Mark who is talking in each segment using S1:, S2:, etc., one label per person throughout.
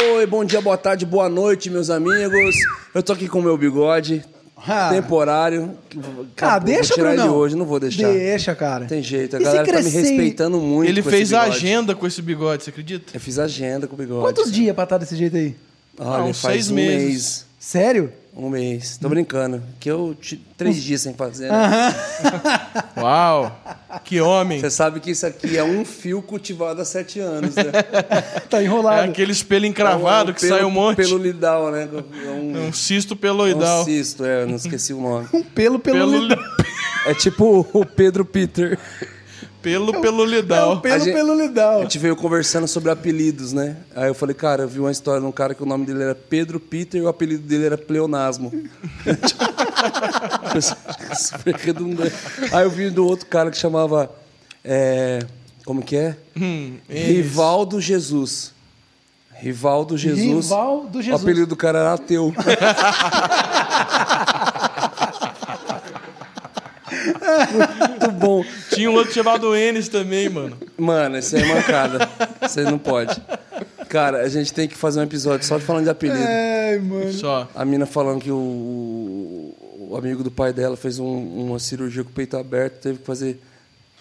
S1: foi? Bom dia, boa tarde, boa noite, meus amigos. Eu tô aqui com o meu bigode.
S2: Ah.
S1: Temporário.
S2: Ah, deixa,
S1: vou tirar
S2: Brunão.
S1: ele hoje, não vou deixar.
S2: Deixa, cara.
S1: Tem jeito, a
S2: E
S1: galera tá me respeitando muito.
S3: Ele
S1: com
S3: fez
S1: esse
S3: a agenda com esse bigode, você acredita?
S1: Eu fiz agenda com o bigode.
S2: Quantos dias pra estar desse jeito aí?
S1: Olha,
S3: Ah, uns
S1: faz
S3: seis
S1: um
S3: meses.
S1: mês.
S2: Sério?
S1: Um mês. Tô brincando. Que eu três dias sem fazer.
S2: Ah.
S1: Né?
S3: Uau! Que homem!
S1: Você sabe que isso aqui é um fio cultivado há sete anos, né?
S2: Tá
S3: É
S2: enrolado.
S3: aquele espelho encravado
S1: É
S3: que
S1: pelo-
S3: sai um monte.
S1: Pelo lidal, né? É um,
S3: Um cisto
S1: é um
S3: peloidal.
S1: cisto, é, não esqueci o nome.
S2: Um pelo pelo...
S3: Pelo,
S2: Pelo,
S1: É tipo o Pedro Peter.
S3: Pelo, pelo
S2: é
S3: lidal.
S2: um pelo
S1: A gente-
S2: pelo
S1: A
S2: lidal.
S1: gente veio conversando sobre apelidos, né? Aí eu falei, cara, eu vi uma história de um cara que o nome dele era Pedro Peter e o apelido dele era Pleonasmo. Super redundante. Aí eu vi do outro cara que chamava. é, como que é?
S3: Hum,
S1: Rivaldo Jesus. Rivaldo Jesus.
S2: Rivaldo Jesus.
S1: O apelido do cara era ateu. Muito bom.
S3: Tinha um outro chamado Enes também, mano.
S1: Mano, isso aí é mancada. Você não pode. Cara, a gente tem que fazer um episódio só de falando de apelido.
S2: Ai, mano.
S3: Só.
S1: A mina falando que o, o amigo do pai dela fez um- uma cirurgia com o peito aberto, teve que fazer.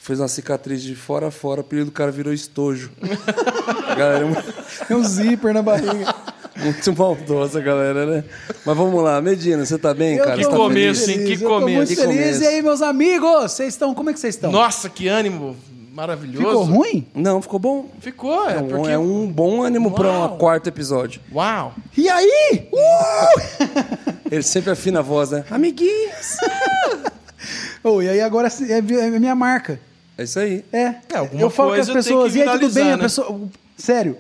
S1: Fez uma cicatriz de fora a fora, o apelido do cara virou estojo. galera, é muito-
S2: É um zíper na barriga.
S1: Muito maldosa, galera, né? Mas vamos lá, Medina, você tá bem,
S2: Eu
S1: cara?
S2: tô
S1: tá
S3: Que
S2: muito
S3: começo,
S1: feliz?
S3: hein? Que
S2: eu tô
S3: começo.
S2: muito
S1: Que
S2: feliz.
S1: começo.
S2: E aí, meus amigos? Vocês estão... Como é que vocês estão?
S3: Nossa, que ânimo maravilhoso.
S2: Ficou ruim?
S1: Não, ficou bom.
S3: Ficou, é
S1: É um,
S3: porque...
S1: é um bom ânimo para um quarto episódio.
S3: Uau!
S2: E aí? Uh!
S1: Ele sempre afina a voz, né? Amiguinhos.
S2: Oh, e aí agora é é minha marca.
S1: É isso aí.
S2: É.
S3: É, alguma
S2: eu falo com as pessoas,
S3: que
S2: e aí, tudo bem?
S3: viralizar,
S2: A
S3: né?
S2: pessoa, sério,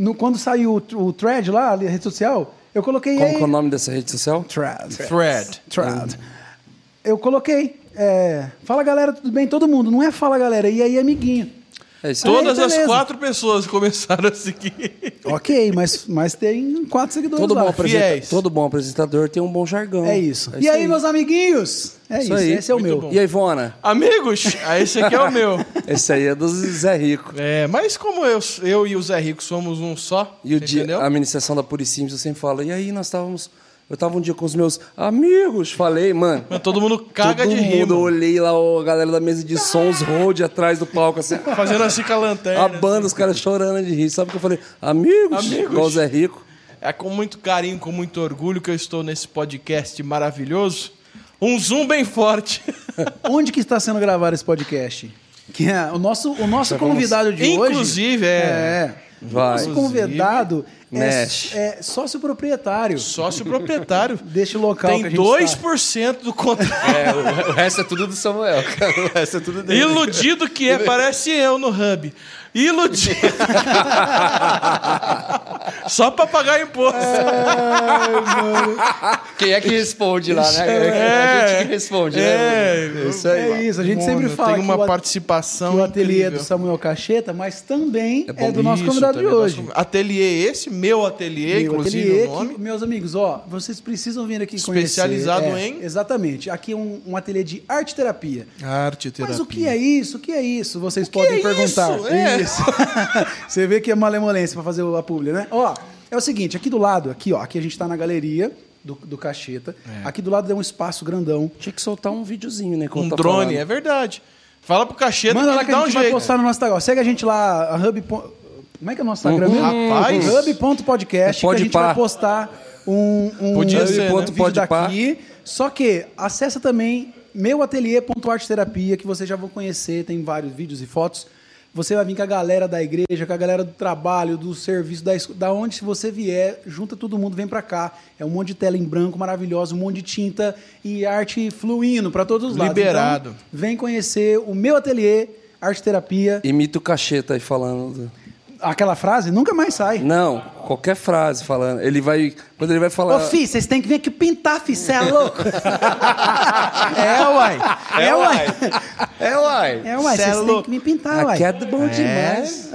S2: no- quando saiu o, o thread lá, a rede social, eu coloquei
S1: Como
S2: aí...
S1: é o nome dessa rede social?
S2: Thread.
S3: Thread.
S2: Thread. Eu coloquei, é, fala galera, tudo bem? Todo mundo, não é fala galera, e aí amiguinho.
S1: É isso aí.
S3: Todas as quatro pessoas começaram a seguir.
S2: Ok, mas, mas tem quatro seguidores
S1: Todo
S2: lá.
S1: bom,
S3: Fiéis.
S1: todo bom apresentador tem um bom jargão.
S2: É isso.
S1: É
S2: e aí, meus amiguinhos? É isso,
S1: aí.
S2: esse é o
S3: Muito
S2: meu.
S3: bom.
S1: E a Ivona?
S3: Amigos, ah, esse aqui é o meu.
S1: Esse aí é do Zé Rico.
S3: É, mas como eu, eu e o Zé Rico somos um só,
S1: E o dia,
S3: entendeu?
S1: a administração da Puricims, eu sempre falo, e aí nós estávamos... Eu tava um dia com os meus amigos, falei, mano...
S3: Mas todo mundo caga
S1: todo
S3: de rir,
S1: mundo, eu olhei lá a galera da mesa de sons, road atrás do palco, assim...
S3: Fazendo assim com a lanterna.
S1: A banda, os caras chorando de rir. Sabe o que eu falei? Amigos,
S3: Amigos.
S1: igual o Zé Rico.
S3: É com muito carinho, com muito orgulho que eu estou nesse podcast maravilhoso. Um zoom bem forte.
S2: Onde que está sendo gravado esse podcast? Que é o nosso, o nosso convidado de hoje...
S3: Inclusive, é,
S2: É.
S1: Vai.
S2: Nosso convidado é,
S1: Mexe.
S2: é sócio proprietário
S3: sócio proprietário.
S2: deste local
S3: Tem
S2: que a gente tá.
S3: 2% do contrato.
S1: É, o, o resto é tudo do Samuel, cara. O resto é tudo dele.
S3: Iludido que é, parece eu no hub. Iludido. Só pra pagar imposto.
S1: Quem é que responde lá, né?
S3: É.
S1: a gente que responde,
S3: É,
S1: né? Isso aí.
S2: É isso, a gente
S3: Mano,
S2: sempre fala
S3: Tem uma
S2: que
S3: participação
S2: que o ateliê é
S3: incrível.
S2: do Samuel Cacheta, mas também é,
S1: bom
S2: do nosso
S3: Isso,
S2: convidado de hoje.
S3: nosso- Ateliê esse, meu ateliê,
S2: Meu
S3: inclusive
S2: ateliê,
S3: o nome.
S2: que, meus amigos, ó, vocês precisam vir aqui
S3: Especializado
S2: conhecer. É,
S3: em?
S2: Exatamente. Aqui é um, um ateliê de arte terapia.
S3: Arte terapia.
S2: Mas o que é isso? O que é isso? Vocês podem
S3: é
S2: perguntar.
S3: isso? É.
S2: Isso. Você vê que é malemolência pra fazer a publi, né? Ó, é o seguinte, aqui do lado, aqui, ó, aqui a gente tá na galeria do, do Cacheta.
S3: É.
S2: Aqui do lado é um espaço grandão.
S1: Tinha que soltar um videozinho, né?
S3: Um
S1: tá
S3: drone,
S1: falando.
S3: é verdade. Fala pro cacheta
S2: Manda
S3: que
S2: lá que a
S3: dá um
S2: gente vai
S3: jeito.
S2: postar no nosso Instagram. Segue a gente lá, a hub. Como é que é o nosso Instagram mesmo?
S3: Rapaz.
S2: Hub.podcast,
S1: É
S2: que a gente
S1: Podpah.
S2: vai postar um, um,
S3: Podia
S2: um
S3: ser, né?
S2: vídeo daqui. Só que acessa também meuateliê.arteterapia, que vocês já vão conhecer, tem vários vídeos e fotos. Você vai vir com a galera da igreja, com a galera do trabalho, do serviço, da, da onde se você vier, junta todo mundo, vem pra cá. É um monte de tela em branco maravilhosa, um monte de tinta e arte fluindo pra todos os lados.
S3: Liberado.
S2: Então, vem conhecer o meu ateliê, arte terapia.
S1: Imita o cacheta aí falando.
S2: Aquela frase nunca mais sai.
S1: Não, qualquer frase falando. Ele vai. Quando ele vai falar.
S2: Ô, fi, vocês têm que vir aqui pintar, fi, cê é louco? é, uai. É, uai.
S1: É, uai.
S2: É, uai,
S3: Cê é
S2: vocês têm que me pintar, uai.
S1: Aqui é bom demais.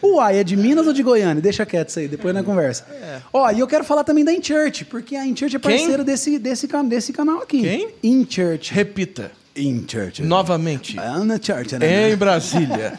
S2: O uai é de Minas ou de Goiânia? Deixa quieto isso aí, depois na conversa. Ó, e eu quero falar também da InChurch, porque a InChurch é parceira desse, desse, can- desse canal aqui.
S3: Quem?
S2: InChurch.
S3: Repita.
S2: In Church.
S3: Novamente.
S2: Anna Church, né?
S3: Em Brasília.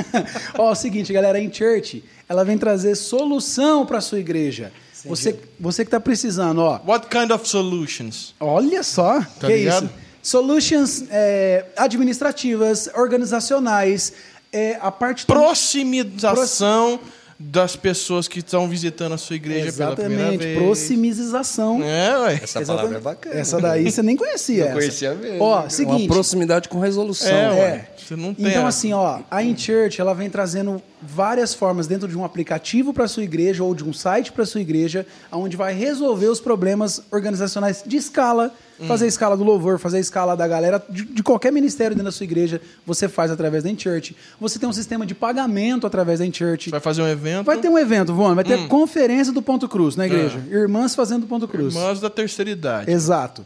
S2: Ó, é o seguinte, galera, a In Church, ela vem trazer solução para sua igreja. Você, você que tá precisando, ó.
S3: What kind of solutions?
S2: Olha só,
S3: Tá
S2: que
S3: ligado?
S2: isso. Solutions é, administrativas, organizacionais, é, a parte
S3: Proximização das pessoas que estão visitando a sua igreja pela primeira
S2: Exatamente,
S3: vez.
S2: proximização.
S3: É, ué.
S4: Essa palavra é
S2: Exatamente.
S4: bacana.
S2: Essa daí você nem conhecia.
S4: Não
S2: essa.
S4: conhecia mesmo.
S2: Ó,
S1: Uma
S2: seguinte.
S1: proximidade com resolução.
S3: É, ué.
S2: É.
S3: Você não tem
S2: Então,
S3: essa.
S2: assim, ó, a InChurch, ela vem trazendo várias formas dentro de um aplicativo para sua igreja ou de um site para sua igreja, onde vai resolver os problemas organizacionais de escala,
S3: Hum.
S2: fazer a escala do louvor, fazer a escala da galera, de, de qualquer ministério dentro da sua igreja, você faz através da InChurch. Você tem um sistema de pagamento através da InChurch.
S3: Vai fazer um evento.
S2: Vai ter um evento, Vona, vai ter
S3: Hum.
S2: conferência do Ponto Cruz na igreja. Irmãs fazendo Ponto Cruz.
S3: Irmãs da terceira idade.
S2: Exato.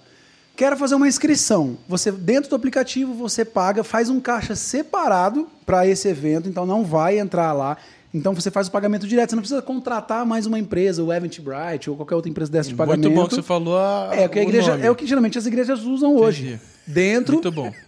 S2: Quero fazer uma inscrição. Você dentro do aplicativo você paga, faz um caixa separado para esse evento, então não vai entrar lá. Então você faz o pagamento direto, você não precisa contratar mais uma empresa, o Eventbrite ou qualquer outra empresa dessa de pagamento.
S3: Muito bom que você falou a,
S2: É o que a igreja, é o que geralmente as igrejas usam hoje.
S3: Entendi.
S2: Dentro.
S3: Muito bom.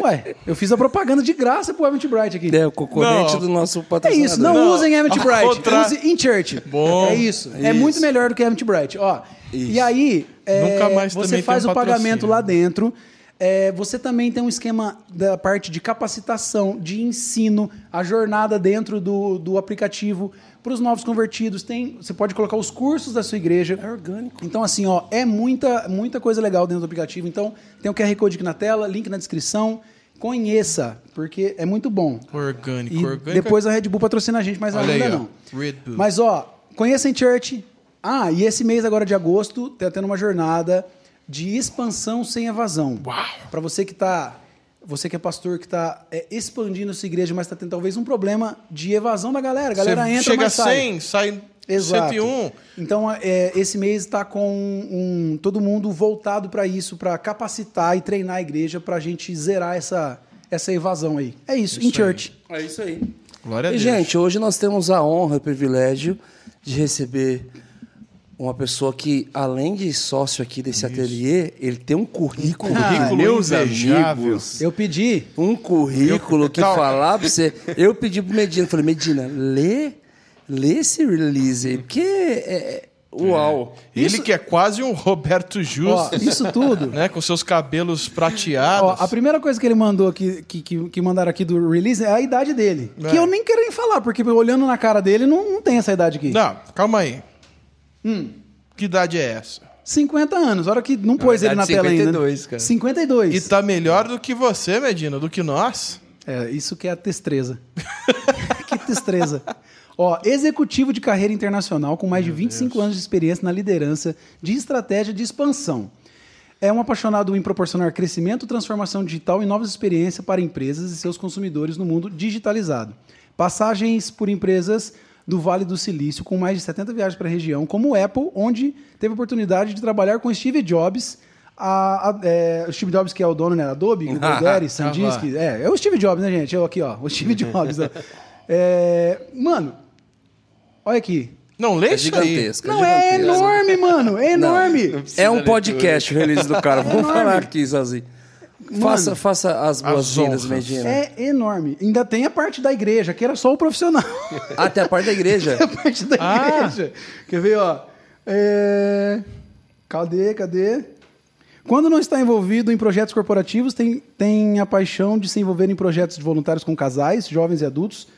S2: Ué, eu fiz a propaganda de graça pro Eventbrite aqui.
S1: É o concorrente
S3: Não.
S1: do nosso
S2: É
S1: patrocinador.
S2: isso, não,
S3: Não,
S2: usem Eventbrite,
S3: contrário.
S2: use InChurch.
S3: Bom.
S2: é isso. É
S1: Isso.
S2: muito melhor do que Eventbrite. Ó, e aí, é,
S3: Nunca mais
S2: você faz
S3: um
S2: o pagamento lá dentro. É, você também tem um esquema da parte de capacitação, de ensino, a jornada dentro do, do aplicativo para os novos convertidos. Tem, você pode colocar os cursos da sua igreja.
S1: É orgânico.
S2: Então, assim, ó, é muita, muita coisa legal dentro do aplicativo. Então, tem o QR Code aqui na tela, link na descrição. Conheça, porque é muito bom.
S3: Orgânico,
S2: E
S3: orgânico.
S2: depois a Red Bull patrocina a gente, mas
S3: Olha
S2: ainda
S3: aí,
S2: não.
S3: Red Bull.
S2: Mas, ó, conheça em Church. Ah, e esse mês agora de agosto, tá tendo uma jornada de expansão sem evasão.
S3: Uau!
S2: Para você que tá. Você que é pastor que está expandindo sua igreja, mas está tendo talvez um problema de evasão da galera. A galera
S3: Você
S2: entra,
S3: chega a
S2: mas sai.
S3: 100, sai
S2: Exato.
S3: 101.
S2: Então, é, esse mês está com um, todo mundo voltado para isso, para capacitar e treinar a igreja para a gente zerar essa, essa evasão aí. É isso, em church.
S1: É isso aí.
S3: Glória a
S1: E,
S3: Deus.
S1: gente, hoje nós temos a honra e o privilégio de receber uma pessoa que, além de sócio aqui desse ateliê, ele tem um currículo.
S3: currículo
S1: meus amigos.
S2: Eu pedi.
S1: Um currículo que
S3: Não.
S1: falar pra você. Eu pedi pro Medina, falei, Medina, lê, lê esse release aí, porque é. é- Uau!
S3: Ele
S2: Isso-
S3: que é quase um Roberto
S2: Ó,
S3: Justo,
S2: isso tudo.
S3: né? Com seus cabelos
S2: Ó,
S3: prateados.
S2: a primeira coisa que ele mandou aqui, que, que, que mandaram aqui do release é a idade dele.
S3: É.
S2: Que eu nem quero nem falar, porque olhando na cara dele, não, não tem essa idade aqui.
S3: Não, calma aí.
S2: Hum.
S3: Que idade é essa?
S2: 50 anos, a hora que não pôs ele na
S4: idade
S2: tela ainda.
S4: 52, cara.
S2: 52.
S3: E tá melhor do que você, Medina, do que nós?
S2: É, isso que é a testreza. que testreza. Ó, executivo de carreira internacional com mais de 25 anos de experiência na liderança de estratégia de expansão. É um apaixonado em proporcionar crescimento, transformação digital e novas experiências para empresas e seus consumidores no mundo digitalizado. Passagens por empresas do Vale do Silício, com mais de 70 viagens para a região, como o Apple, onde teve a oportunidade de trabalhar com Steve Jobs, a, a- é, o Steve Jobs que é o dono, né? Adobe, Google Daddy, SanDisk. É, é o Steve Jobs, né, gente? Eu aqui, ó, o Steve Jobs. É, mano, olha aqui.
S3: Não, lê
S1: É
S3: isso aí.
S1: gigantesco.
S2: Não, é enorme, mano, é enorme.
S1: É um podcast o release do cara. Vamos
S2: enorme.
S1: falar aqui sozinho. Faça, faça as boas-vindas. Medina.
S2: É enorme. Ainda tem a parte da igreja, que era só o profissional.
S1: Até a parte da igreja.
S2: a parte da
S3: Ah.
S2: igreja. Quer ver, ó? É... Cadê, cadê? Quando não está envolvido em projetos corporativos, tem, tem a paixão de se envolver em projetos de voluntários com casais, jovens e adultos.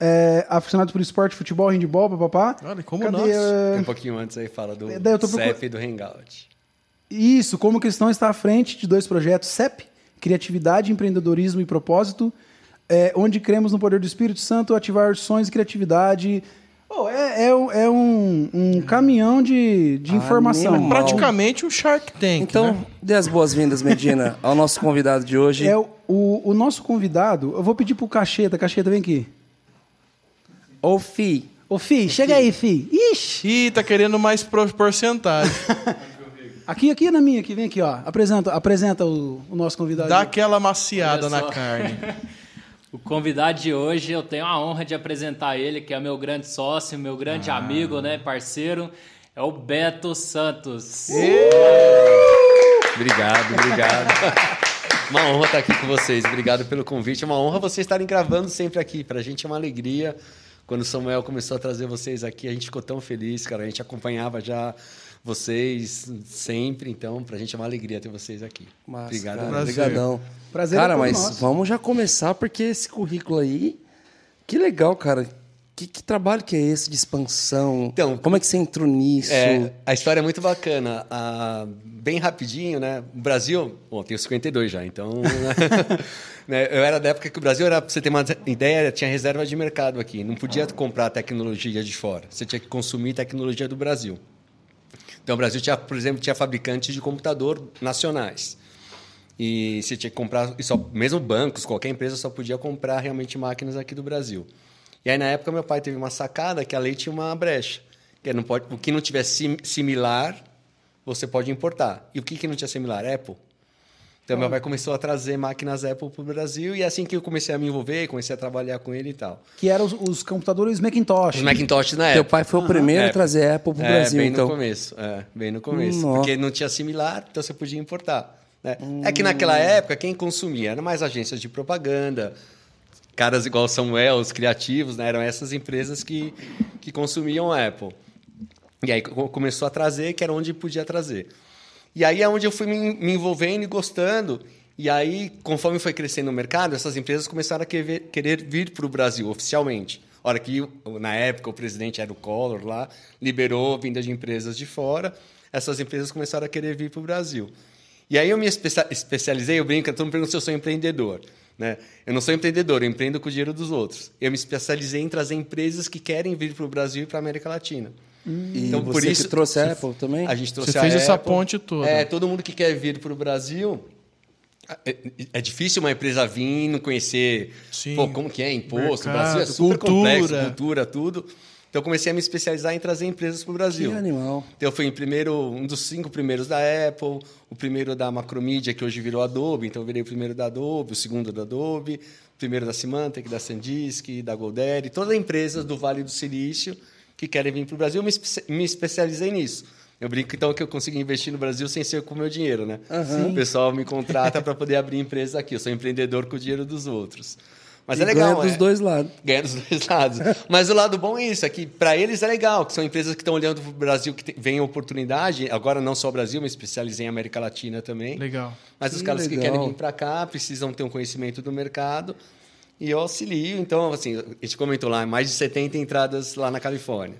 S2: É, aficionados por esporte, futebol, handball, papapá.
S3: Olha, como
S2: Cadê,
S3: nós.
S2: é,
S4: Um pouquinho antes aí fala do
S2: eu tô procur-
S4: CEP e do Hangout.
S2: Isso, como cristão está à frente de dois projetos, CEP, Criatividade, Empreendedorismo e Propósito, é, onde cremos no poder do Espírito Santo, ativar sonhos e criatividade. Oh, é é um, é um- um caminhão de, de informação.
S1: Animal.
S3: Praticamente um Shark Tank,
S1: Então,
S3: né?
S1: dê as boas-vindas, Medina, ao nosso convidado de hoje.
S2: É o, o, nosso convidado, eu vou pedir pro Cacheta, Cacheta, vem aqui.
S1: Ô, Fi.
S2: Ô, Fi, chega aí, Fi. Ixi!
S3: Ih, tá querendo mais porcentagem.
S2: Aqui, aqui na minha, aqui, vem aqui, ó. Apresenta, apresenta o, o nosso convidado.
S3: Dá aquela maciada na carne.
S5: O convidado de hoje, eu tenho a honra de apresentar ele, que é meu grande sócio, meu grande amigo, né, parceiro, é o Beto Santos.
S4: Obrigado, obrigado. Uma honra estar aqui com vocês. Obrigado pelo convite. É uma honra vocês estarem gravando sempre aqui. Para a gente é uma alegria. Quando o Samuel começou a trazer vocês aqui, a gente ficou tão feliz, cara. A gente acompanhava já vocês sempre. Então, para a gente é uma alegria ter vocês aqui.
S1: Massa,
S4: Obrigado.
S1: cara,
S3: Prazer.
S1: Obrigadão.
S2: Prazer
S1: cara,
S2: é
S1: mas
S2: nosso.
S1: vamos já começar, porque esse currículo aí... Que legal, cara. Que, que trabalho que é esse de expansão?
S4: Então,
S1: Como é que você entrou nisso?
S4: É, a história é muito bacana. Ah, bem rapidinho, né? O Brasil, bom, tenho 52 já, então. né, eu era da época que o Brasil era, pra você ter uma ideia, tinha reserva de mercado aqui. Não podia comprar tecnologia de fora. Você tinha que consumir tecnologia do Brasil. Então, o Brasil tinha, por exemplo, tinha fabricantes de computador nacionais. E você tinha que comprar, e só, mesmo bancos, qualquer empresa só podia comprar realmente máquinas aqui do Brasil. E aí, na época, meu pai teve uma sacada que a lei tinha uma brecha. Que não pode, o que não tiver sim- similar, você pode importar. E o que, que não tinha similar? Apple. Então, meu pai começou a trazer máquinas Apple para o Brasil e é assim que eu comecei a me envolver, comecei a trabalhar com ele e tal.
S2: Que eram os, os computadores Macintosh.
S4: Os Macintosh na
S1: Teu
S4: época.
S1: pai foi o primeiro
S4: É.
S1: a trazer Apple pro
S4: É,
S1: Brasil,
S4: bem
S1: então.
S4: no começo. É, bem no começo.
S1: Nó.
S4: Porque não tinha similar, então você podia importar. né? É que naquela época, quem consumia eram mais agências de propaganda, caras igual o Samuel, os criativos, né? eram essas empresas que, que consumiam Apple. E aí co- começou a trazer, que era onde podia trazer. E aí é onde eu fui me, envolvendo e gostando. E aí, conforme foi crescendo o mercado, essas empresas começaram a querer, vir para o Brasil oficialmente. Hora que, na época, o presidente era o Collor lá, liberou vinda de empresas de fora, essas empresas começaram a querer vir para o Brasil. E aí eu me especia- especializei, eu brinco, todo mundo pergunta se eu sou empreendedor. Né? Eu não sou empreendedor, eu empreendo com o dinheiro dos outros. Eu me especializei em trazer empresas que querem vir para o Brasil e para a América Latina.
S1: E você que trouxe a Apple também?
S4: A gente trouxe
S3: Você
S4: a
S3: fez essa ponte toda.
S4: É, todo mundo que quer vir para o Brasil. É, é difícil uma empresa vir não conhecer
S3: Sim.
S4: pô, como que é imposto. o
S3: Mercado,
S4: Brasil é super
S3: cultura.
S4: complexo, cultura, tudo. Então eu comecei a me especializar em trazer empresas para o Brasil.
S1: Que animal.
S4: Então eu fui em primeiro, um dos cinco primeiros da Apple, o primeiro da Macromedia, que hoje virou Adobe, então eu virei o primeiro da Adobe, o segundo da Adobe, o primeiro da Symantec, da Sandisk, da Golderi, todas as empresas do Vale do Silício que querem vir para o Brasil, eu me, espe- me especializei nisso. Eu brinco então que eu consigo investir no Brasil sem ser com o meu dinheiro, né? O pessoal me contrata para poder abrir empresa aqui. Eu sou empreendedor com o dinheiro dos outros. Mas
S1: E
S4: é legal.
S1: ganha dos
S4: é-
S1: dois lados.
S4: Ganha dos dois lados. Mas o lado bom é isso, é que para eles é legal, que são empresas que estão olhando para o Brasil, que vem oportunidade, agora não só o Brasil, mas especializei em América Latina também.
S3: Legal.
S4: Mas os
S1: Que
S4: caras que querem vir para cá precisam ter um conhecimento do mercado e eu auxilio. Então, assim, a gente comentou lá, mais de 70 entradas lá na Califórnia.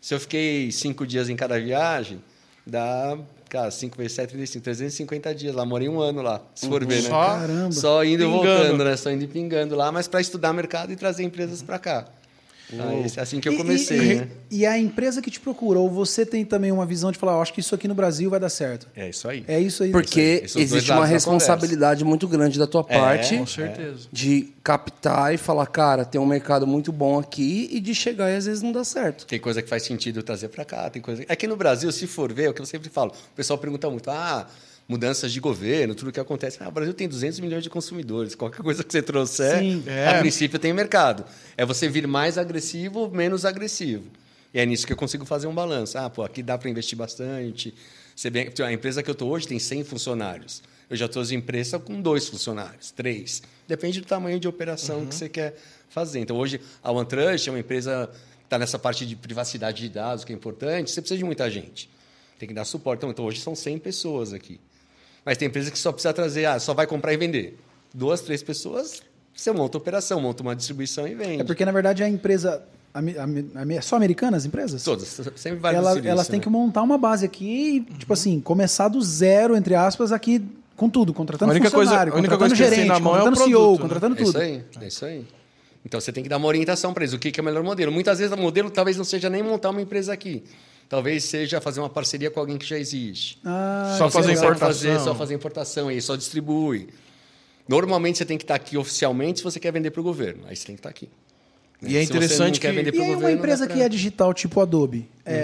S4: Se eu fiquei cinco dias em cada viagem, dá, cara, 5 vezes 7, 35, 350 dias lá. Morei um ano lá, se for ver, né?
S3: Só
S2: Caramba.
S4: Só indo e voltando, né? Só indo e pingando lá, mas para estudar mercado e trazer empresas para cá. Então, é assim que eu
S2: E-
S4: comecei,
S2: e,
S4: né?
S2: E a empresa que te procurou, você tem também uma visão de falar, "Eu acho que isso aqui no Brasil vai dar certo.
S4: É isso aí.
S2: É isso aí.
S1: Porque
S4: Esses dois
S1: existe uma responsabilidade muito grande da tua
S4: É,
S1: parte
S3: Com certeza.
S1: de captar e falar, cara, tem um mercado muito bom aqui e de chegar e às vezes não dá certo.
S4: Tem coisa que faz sentido trazer para cá, tem coisa. Aqui no Brasil, se for ver, é o que eu sempre falo. O pessoal pergunta muito: ah, mudanças de governo, tudo que acontece. Ah, o Brasil tem 200 milhões de consumidores. Qualquer coisa que você trouxer,
S2: Sim.
S3: É.
S4: a princípio tem mercado. É você vir mais agressivo ou menos agressivo. E é nisso que eu consigo fazer um balanço. Ah, pô, aqui dá para investir bastante. Você bem- A empresa que eu estou hoje tem 100 funcionários. Eu já estou em empresa com dois funcionários, três. Depende do tamanho de operação que você quer fazer. Então, hoje, a OneTrust é uma empresa que está nessa parte de privacidade de dados, que é importante. Você precisa de muita gente. Tem que dar suporte. Então, hoje são 100 pessoas aqui. Mas tem empresa que só precisa trazer, ah, só vai comprar e vender. Duas, três pessoas, você monta a operação, monta uma distribuição e vende.
S2: É porque, na verdade, a empresa. ame- Só americanas as empresas?
S4: Todas, sempre vai
S2: Ela- elas têm que montar uma base aqui e, tipo assim, começar do zero, entre aspas, aqui com tudo, contratando
S3: A única coisa-
S2: funcionário,
S3: a única
S2: contratando
S3: coisa que
S2: gerente,
S3: na mão é o
S2: contratando CEO,
S3: produto, né?
S2: contratando
S4: É isso
S2: tudo.
S4: aí, é isso aí. Então você tem que dar uma orientação para eles, o que é o melhor modelo. Muitas vezes o modelo talvez não seja nem montar uma empresa aqui. Talvez seja fazer uma parceria com alguém que já existe.
S2: Ah,
S3: Só
S2: é
S3: fazer importação.
S4: Fazer, só fazer importação, e aí só distribui. Normalmente você tem que estar aqui oficialmente se você quer vender para o governo. Aí você tem que estar aqui.
S3: E é interessante que-
S4: vender
S2: E aí, uma empresa que é digital, tipo Adobe, é,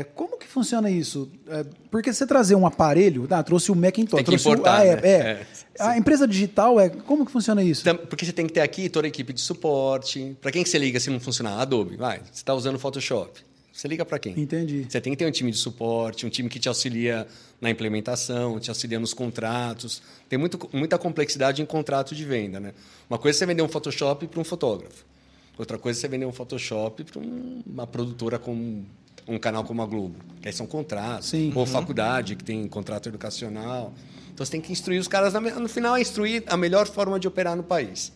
S2: é, como que funciona isso? É, porque você trazer um aparelho, ah, trouxe o Macintosh,
S4: Tem que
S2: trouxe o,
S4: importar,
S2: ah, é,
S4: né?
S2: é.
S4: É,
S2: A empresa digital é como que funciona isso?
S4: Porque você tem que ter aqui toda a equipe de suporte. Para quem que você liga se não funcionar? Adobe, vai. Você está usando o Photoshop. Você liga para quem?
S2: Entendi.
S4: Você tem que ter um time de suporte, um time que te auxilia na implementação, te auxilia nos contratos. Tem muito, muita complexidade em contrato de venda. Né? Uma coisa é você vender um Photoshop para um fotógrafo. Outra coisa é você vender um Photoshop para um, uma produtora com um canal como a Globo. Que aí são contratos.
S2: Sim.
S4: Ou faculdade, que tem contrato educacional. Então você tem que instruir os caras. No final, é instruir a melhor forma de operar no país.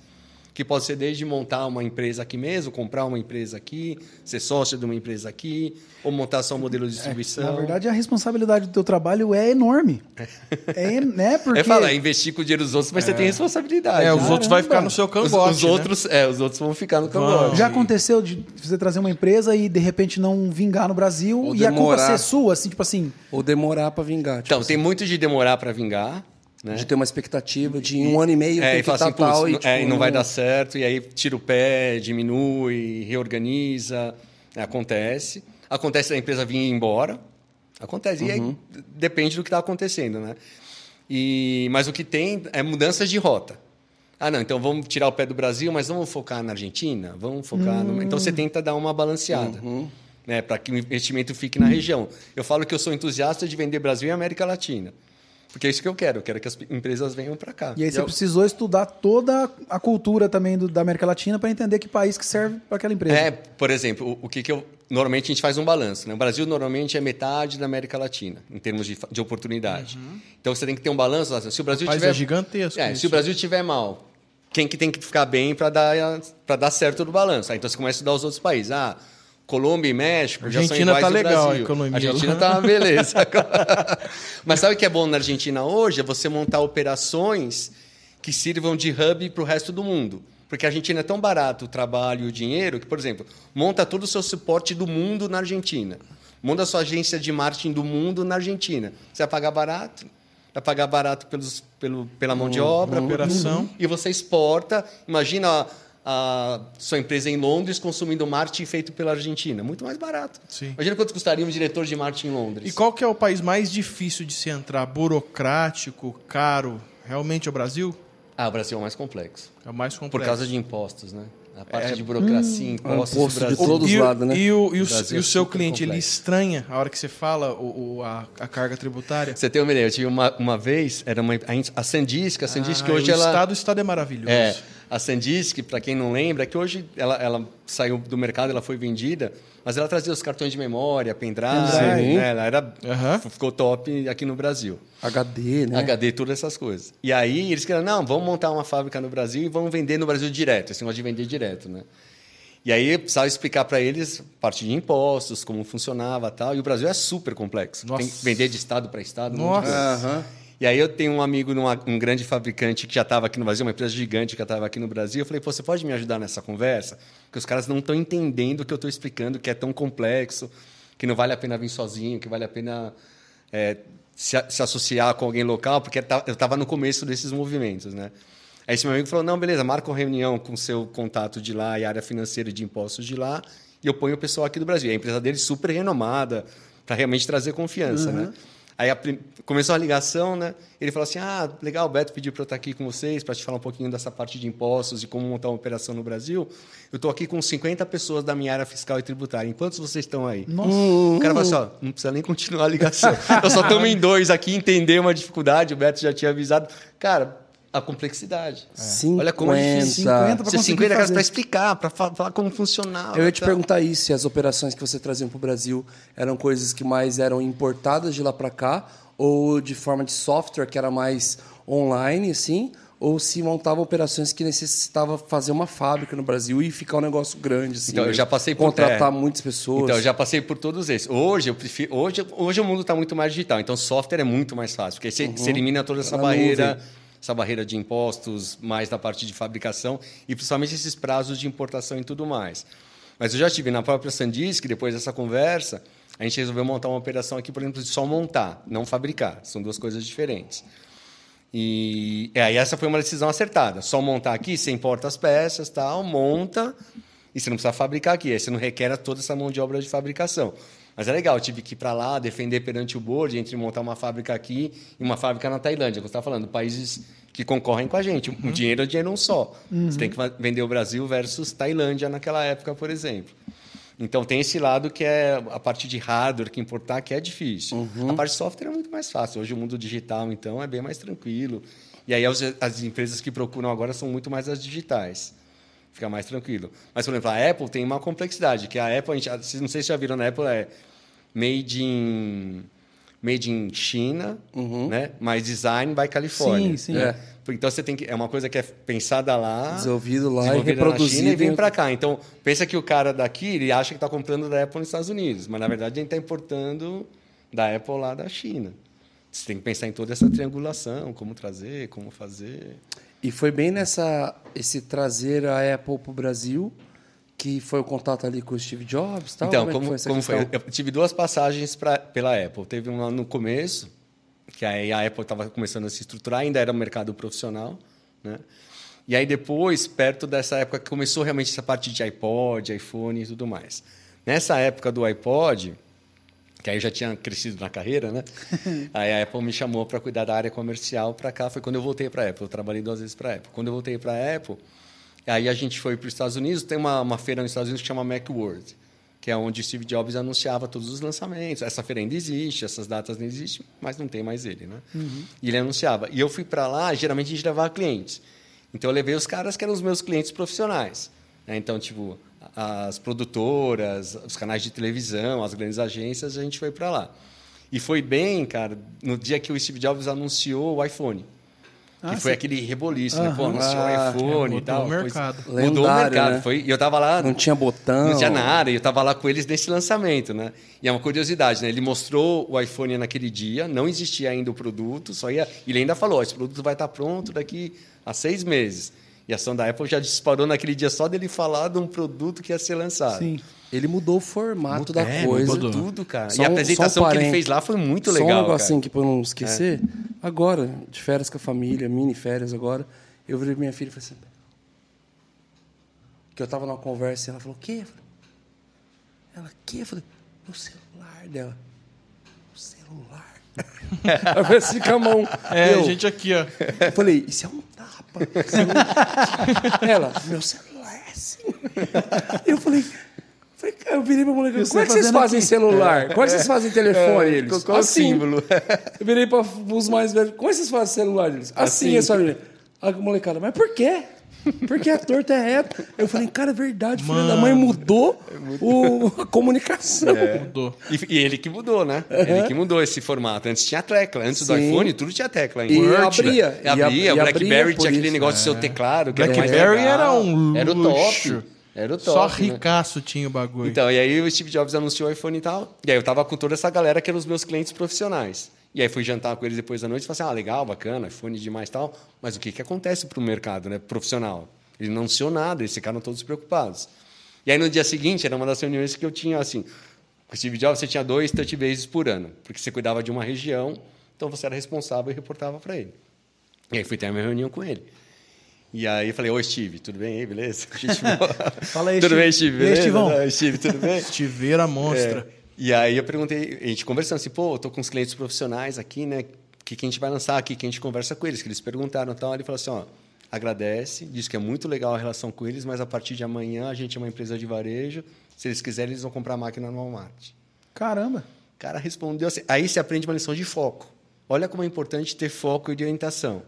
S4: Que pode ser desde montar uma empresa aqui mesmo, comprar uma empresa aqui, ser sócio de uma empresa aqui, ou montar só um modelo de distribuição.
S2: Na verdade, a responsabilidade do teu trabalho é enorme. É, né? Porque
S4: É falar, investir com o dinheiro dos outros, mas você tem responsabilidade.
S3: É, os
S4: né?
S3: outros vai ficar
S2: Caramba.
S3: no seu
S4: Os-
S3: cangote.
S4: os,
S3: né?
S4: outros, é, os outros vão ficar no cangote.
S2: já aconteceu de você trazer uma empresa e de repente não vingar no Brasil
S1: Ou
S2: e a culpa
S1: demorar.
S2: ser sua, assim, tipo assim.
S1: Ou demorar pra vingar. Tipo,
S4: Então, tem muito de demorar para vingar, né?
S1: de ter uma expectativa de um ano e meio
S4: É,
S1: tem
S4: e
S1: que
S4: assim, "Putz,
S1: tal e, tipo,
S4: é, e não vai dar certo, e aí tira o pé, diminui, reorganiza, né, acontece. Acontece da empresa vir embora, acontece. E aí
S1: Uhum.
S4: depende do que está acontecendo, né? E, mas o que tem é mudanças de rota. Ah, não, então vamos tirar o pé do Brasil, mas vamos focar na Argentina? Vamos focar no... Então você tenta dar uma balanceada,
S1: Uhum.
S4: né, para que o investimento fique na região. Eu falo que eu sou entusiasta de vender Brasil e América Latina. Porque é isso que eu quero, eu quero que as empresas venham para cá.
S2: E aí você
S4: eu-
S2: precisou estudar toda a cultura também do- da América Latina para entender que país que serve para aquela empresa.
S4: É, por exemplo, o, o que, que eu. Normalmente a gente faz um balanço. Né? O Brasil normalmente é metade da América Latina, em termos de, de oportunidade. Então você tem que ter um balanço. assim, Se o Brasil
S3: Rapaz,
S4: tiver.
S3: é gigantesco
S4: É, se o Brasil tiver mal, quem que tem que ficar bem para dar, pra dar certo no balanço? Aí, então você começa a estudar os outros países. Ah, Colômbia e México já são
S3: Argentina
S4: iguais
S3: tá legal,
S4: Brasil.
S3: a economia
S4: Argentina tá uma beleza. Mas sabe o que é bom na Argentina hoje? É você montar operações que sirvam de hub para o resto do mundo. Porque a Argentina é tão barato o trabalho e o dinheiro que, por exemplo, monta todo o seu suporte do mundo na Argentina. Monta a sua agência de marketing do mundo na Argentina. Você vai pagar barato? Vai pagar barato pelos, pelo, pela mão de obra,
S3: operação.
S4: e você exporta. Imagina a, sua empresa em Londres consumindo marketing feito pela Argentina. Muito mais barato.
S3: Sim.
S4: Imagina quanto custaria um diretor de marketing em Londres.
S3: E qual que é o país mais difícil de se entrar? Burocrático, caro? Realmente é o Brasil?
S4: Ah, o Brasil é o mais complexo.
S3: É o mais
S4: Por
S3: complexo.
S4: causa de impostos, né? A parte de burocracia, impostos.
S1: imposto de todos os
S3: o-
S1: lados, né?
S3: E o, e o,
S4: O
S3: e o
S4: é
S3: seu cliente, ele
S4: complexo.
S3: estranha a hora que você fala o, o- a, a carga tributária?
S4: Você tem uma ideia? Eu tive uma, uma vez, era uma, a Sandisk, a Sandisk
S3: Ah,
S4: hoje
S3: o
S4: ela...
S3: estado, o estado é maravilhoso.
S4: É, a Sandisk, para quem não lembra, é que hoje ela, ela saiu do mercado, ela foi vendida, mas ela trazia os cartões de memória, pendrive, né? ela era,
S3: Aham.
S4: ficou top aqui no Brasil.
S1: HD, né?
S4: HD, todas essas coisas. E aí eles queriam, não, vamos montar uma fábrica no Brasil e vamos vender no Brasil direto, esse negócio de vender direto, né? E aí eu precisava explicar para eles parte de impostos, como funcionava tal. E o Brasil é super complexo.
S3: Nossa.
S4: Tem que vender de estado para estado.
S3: Nossa.
S4: coisa. E aí eu tenho um amigo, numa- um grande fabricante que já estava aqui no Brasil, uma empresa gigante que já estava aqui no Brasil. Eu falei, Pô, você pode me ajudar nessa conversa? Porque os caras não estão entendendo o que eu estou explicando, que é tão complexo, que não vale a pena vir sozinho, que vale a pena é, se, se associar com alguém local, porque ta- eu estava no começo desses movimentos, né? Aí esse meu amigo falou, não, beleza, marca uma reunião com seu contato de lá e área financeira de impostos de lá, e eu ponho o pessoal aqui do Brasil. E a empresa dele super renomada, para realmente trazer confiança, né? Aí a prim- começou a ligação, né? Ele falou assim: Ah, legal, o Beto pediu para eu estar aqui com vocês para te falar um pouquinho dessa parte de impostos e como montar uma operação no Brasil. Eu estou aqui com 50 pessoas da minha área fiscal e tributária. Em quantos vocês estão aí?
S2: Nossa.
S4: O cara falou assim: ó, não precisa nem continuar a ligação. Nós só estamos em dois aqui, entender uma dificuldade, o Beto já tinha avisado. Cara, a complexidade. Olha como é difícil.
S2: 50 pra
S4: Você
S2: conseguir
S4: 50 caras
S2: fazer.
S4: para explicar, para falar como funcionava.
S1: Eu ia te
S4: tal.
S1: perguntar isso, se as operações que você trazia para o Brasil eram coisas que mais eram importadas de lá para cá, ou de forma de software, que era mais online, assim, ou se montava operações que necessitava fazer uma fábrica no Brasil e ficar um negócio grande, assim.
S4: Então, eu já passei por-
S1: Contratar
S4: é.
S1: muitas pessoas.
S4: Então, eu já passei por todos esses. Hoje, eu prefiro, hoje, hoje o mundo está muito mais digital, então software é muito mais fácil, porque você, você elimina toda essa
S1: Na
S4: barreira,
S1: nuvem.
S4: Essa barreira de impostos, mais da parte de fabricação e principalmente esses prazos de importação e tudo mais. Mas eu já tive na própria Sandisk, depois dessa conversa, a gente resolveu montar uma operação aqui, por exemplo, de só montar, não fabricar. São duas coisas diferentes. E é, essa foi uma decisão acertada. Só montar aqui, você importa as peças, tal, monta, e você não precisa fabricar aqui. Aí você não requer toda essa mão de obra de fabricação. Mas é legal, eu tive que ir para lá, defender perante o board entre montar uma fábrica aqui e uma fábrica na Tailândia. Você está falando, países que concorrem com a gente. O dinheiro é dinheiro um só. Você tem que vender o Brasil versus Tailândia naquela época, por exemplo. Então tem esse lado que é a parte de hardware que importar que é difícil.
S1: Uhum.
S4: A parte de software é muito mais fácil. Hoje o mundo digital então é bem mais tranquilo. E aí as, as empresas que procuram agora são muito mais as digitais. Fica mais tranquilo. Mas por exemplo, a Apple tem uma complexidade, que a Apple, a gente, não sei se já viram na Apple é made in made in China, né? Mas design by Califórnia.
S2: Sim, sim.
S4: né?
S1: É.
S4: Então você tem que é uma coisa que é pensada lá,
S1: Desenvolvido lá e
S4: desenvolvida na
S1: reproduzido
S4: China e vem
S1: em-
S4: para cá. Então pensa que o cara daqui ele acha que está comprando da Apple nos Estados Unidos, mas na verdade ele está importando da Apple lá da China. Você tem que pensar em toda essa triangulação, como trazer, como fazer.
S1: E foi bem nessa esse trazer a Apple para o Brasil que foi o contato ali com o Steve Jobs, tal.
S4: Então,
S1: é que
S4: como,
S1: essa
S4: como foi? Eu tive duas passagens pra, pela Apple. Teve uma no começo, que aí a Apple estava começando a se estruturar, ainda era um mercado profissional, né? E aí depois, perto dessa época que começou realmente essa parte de iPod, iPhone e tudo mais. Nessa época do iPod, que aí eu já tinha crescido na carreira, né? aí a Apple me chamou para cuidar da área comercial para cá, foi quando eu voltei para a Apple. Eu trabalhei duas vezes para a Apple. Quando eu voltei para a Apple, aí a gente foi para os Estados Unidos, tem uma, uma feira nos Estados Unidos que chama Macworld, que é onde Steve Jobs anunciava todos os lançamentos. Essa feira ainda existe, essas datas ainda existem, mas não tem mais ele, né? E ele anunciava. E eu fui para lá, geralmente a gente levava clientes. Então eu levei os caras que eram os meus clientes profissionais. né? Então, tipo, as produtoras, os canais de televisão, as grandes agências, a gente foi para lá. E foi bem, cara, no dia que o Steve Jobs anunciou o iPhone.
S2: Ah,
S4: que foi
S2: sim.
S4: aquele reboliço, né? Pô, anunciou
S1: Ah,
S4: o iPhone
S3: é,
S4: e tal.
S3: mudou o mercado.
S4: Mudou o mercado.
S1: né?
S4: Foi, e eu tava lá.
S1: Não tinha botão.
S4: Não tinha nada, e eu estava lá com eles nesse lançamento, né? E é uma curiosidade, né? Ele mostrou o iPhone naquele dia, não existia ainda o produto, só ia. Ele ainda falou: "Ó, esse produto vai estar pronto daqui a seis meses. E a ação da Apple já disparou naquele dia só dele falar de um produto que ia ser lançado.
S2: Sim.
S1: Ele mudou o formato da
S4: É,
S1: coisa.
S4: mudou tudo, cara.
S1: Só
S4: e a apresentação
S1: só um
S4: que ele fez lá foi muito
S1: Só
S4: legal.
S1: um negocinho
S4: cara.
S1: que pra eu não esquecer. Agora, de férias com a família, mini férias agora, eu virei pra minha filha e falei assim. Que eu tava numa conversa e ela falou, o quê? Ela, o quê? Eu falei, meu celular dela. O celular. Ela fez assim com a mão.
S3: É,
S1: eu,
S3: gente aqui, ó.
S1: eu falei, isso é um tapa. Isso é um- ela, meu celular é assim. Eu falei, eu virei pra moleque, como é que vocês fazem
S2: aqui?"
S1: celular? Como é que vocês fazem telefone? Eles,
S4: qual- o símbolo?
S1: Eu virei para os mais velhos, como é que vocês fazem celular? Eles, assim, essa família. A molecada, mas por quê? Porque a torta é reta. Eu falei, cara, é verdade, filho da mãe mudou o, a comunicação.
S3: Mudou.
S4: E, e ele que mudou, né? Ele que mudou esse formato. Antes tinha tecla. Antes do
S1: Sim.
S4: iPhone, tudo tinha tecla.
S1: E
S4: Word,
S1: abria.
S4: né?
S1: E
S4: abria.
S1: ab-
S4: o BlackBerry tinha aquele negócio de seu teclado.
S3: BlackBerry era um
S4: Era o
S3: luxo.
S4: top. Era o top.
S3: Só
S4: né?
S3: ricaço tinha o bagulho.
S4: Então, e aí o Steve Jobs anunciou o iPhone e tal. E aí eu tava com toda essa galera que eram os meus clientes profissionais. E aí fui jantar com eles depois da noite e falei assim: ah, legal, bacana, iPhone demais e tal. Mas o que, que acontece pro mercado né, profissional? Ele não anunciou nada, eles ficaram todos preocupados. E aí no dia seguinte, era uma das reuniões que eu tinha assim. Com o Steve Jobs, você tinha dois touch bases por ano, porque você cuidava de uma região, então você era responsável e reportava para ele. E aí fui ter a minha reunião com ele. E aí eu falei, oi Steve, tudo bem aí, beleza?
S2: Fala aí,
S4: tudo
S2: Steve.
S4: bem, Steve?
S2: E aí,
S4: Beleza?
S2: Estivão?
S4: Não, Steve, tudo bem?
S3: Estiveira monstra.
S4: É. E aí eu perguntei, a gente conversando assim, pô, eu tô com os clientes profissionais aqui, né? O que, que a gente vai lançar aqui? Que a gente conversa com eles, que eles perguntaram e tal. Ele falou assim, ó, agradece, diz que é muito legal a relação com eles, mas a partir de amanhã a gente é uma empresa de varejo. Se eles quiserem, eles vão comprar a máquina no Walmart.
S2: Caramba.
S4: O cara respondeu assim. Aí você aprende uma lição de foco. Olha como é importante ter foco e de orientação.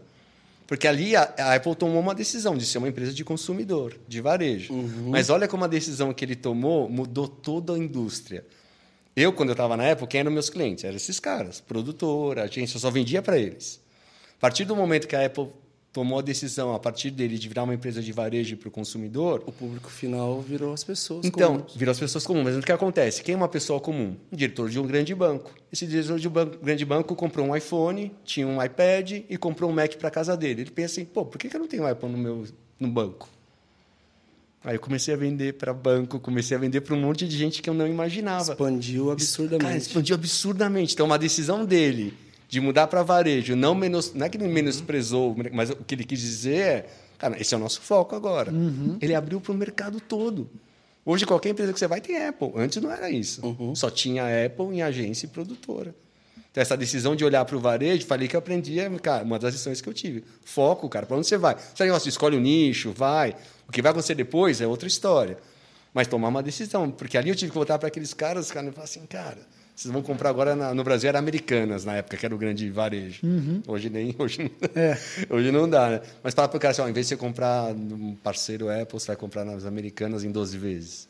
S4: Porque ali a, a Apple tomou uma decisão de ser uma empresa de consumidor, de varejo. Mas olha como a decisão que ele tomou mudou toda a indústria. Eu, quando eu estava na Apple, quem eram meus clientes? Eram esses caras, produtora, agência, eu só vendia para eles. A partir do momento que a Apple tomou a decisão, a partir dele, de virar uma empresa de varejo para o consumidor,
S1: O público final virou as pessoas.
S4: então,
S1: comuns.
S4: virou as pessoas comuns. Mas o que acontece? Quem é uma pessoa comum? Um diretor de um grande banco. Esse diretor de um banco- grande banco comprou um iPhone, tinha um iPad e comprou um Mac para casa dele. Ele pensa assim, pô, por que que eu não tenho um iPhone no meu no banco? Aí eu comecei a vender para banco, comecei a vender para um monte de gente que eu não imaginava.
S1: expandiu
S4: Cara,
S1: absurdamente.
S4: expandiu absurdamente. Então, uma decisão dele de mudar para varejo, não, menos, não é que ele menosprezou, mas o que ele quis dizer é, cara, esse é o nosso foco agora. Ele abriu para o mercado todo. Hoje, qualquer empresa que você vai tem Apple. Antes não era isso. Só tinha Apple em agência e produtora. Então, essa decisão de olhar para o varejo, falei que eu aprendi, é, cara, uma das lições que eu tive. Foco, cara, para onde você vai? Você negócio, escolhe o nicho, vai. O que vai acontecer depois é outra história. mas tomar uma decisão. Porque ali eu tive que voltar para aqueles caras, os caras falaram assim, cara, vocês vão comprar agora na- no Brasil era Americanas na época, que era o grande varejo. Hoje nem hoje não,
S2: É.
S4: hoje não dá, né? Mas fala para o cara assim, ó, em vez de você comprar num parceiro Apple, você vai comprar nas Americanas em 12 vezes.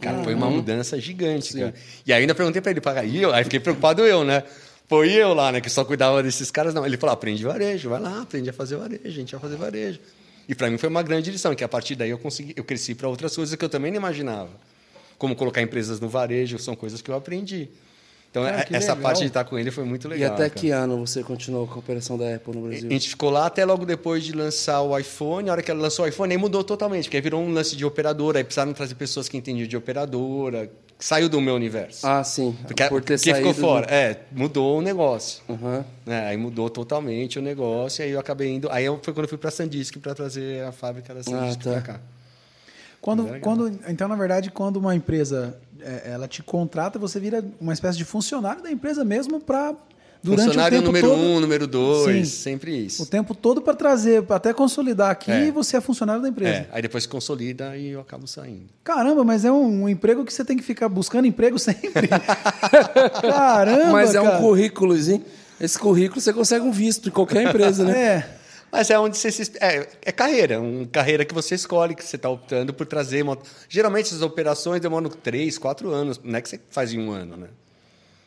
S4: Cara, foi uma mudança gigante. E aí ainda perguntei para ele, para aí, eu, aí fiquei preocupado eu, né? Foi eu lá, né, que só cuidava desses caras, não. Ele falou: "Aprende varejo, vai lá, aprende a fazer varejo, a gente vai fazer varejo". E para mim foi uma grande lição, que a partir daí eu consegui, eu cresci para outras coisas que eu também não imaginava. Como colocar empresas no varejo, são coisas que eu aprendi. Então,
S2: Cara,
S4: é- essa
S2: legal.
S4: parte de estar com ele foi muito
S1: E
S4: legal.
S1: até
S4: cara.
S1: que ano você continuou com a operação da Apple no
S4: A
S1: Brasil?
S4: gente ficou lá até logo depois de lançar o iPhone. A hora que ela lançou o iPhone, aí mudou totalmente, porque aí virou um lance de operadora. Aí precisaram trazer pessoas que entendiam de operadora. Saiu do meu universo.
S1: Ah, sim.
S4: porque
S1: por ter
S4: porque
S1: saído.
S4: ficou fora. É, mudou o negócio.
S1: Aham.
S4: né? aí mudou totalmente o negócio. E aí eu acabei indo. Aí eu, foi quando eu fui para a Sandisk para trazer a fábrica da Sandisk
S1: tá.
S4: para cá.
S2: Quando, quando, então, na verdade, quando uma empresa é, ela te contrata, você vira uma espécie de funcionário da empresa mesmo para durante
S4: Funcionário
S2: o tempo
S4: número
S2: todo,
S4: um, número dois,
S2: Sim.
S4: sempre
S2: o
S4: isso.
S2: tempo todo para trazer, até consolidar aqui,
S4: É.
S2: você é funcionário da empresa.
S4: É, aí depois se consolida e eu acabo saindo.
S2: Caramba, mas é um, um emprego que você tem que ficar buscando emprego sempre. Caramba,
S1: Mas é um
S2: cara.
S1: currículozinho. Esse currículo você consegue um visto em qualquer empresa, né?
S2: É.
S4: Mas é onde você se. É, é carreira, uma carreira que você escolhe, que você está optando por trazer. Geralmente essas operações demoram três, quatro anos. Não é que você faz em um ano, né?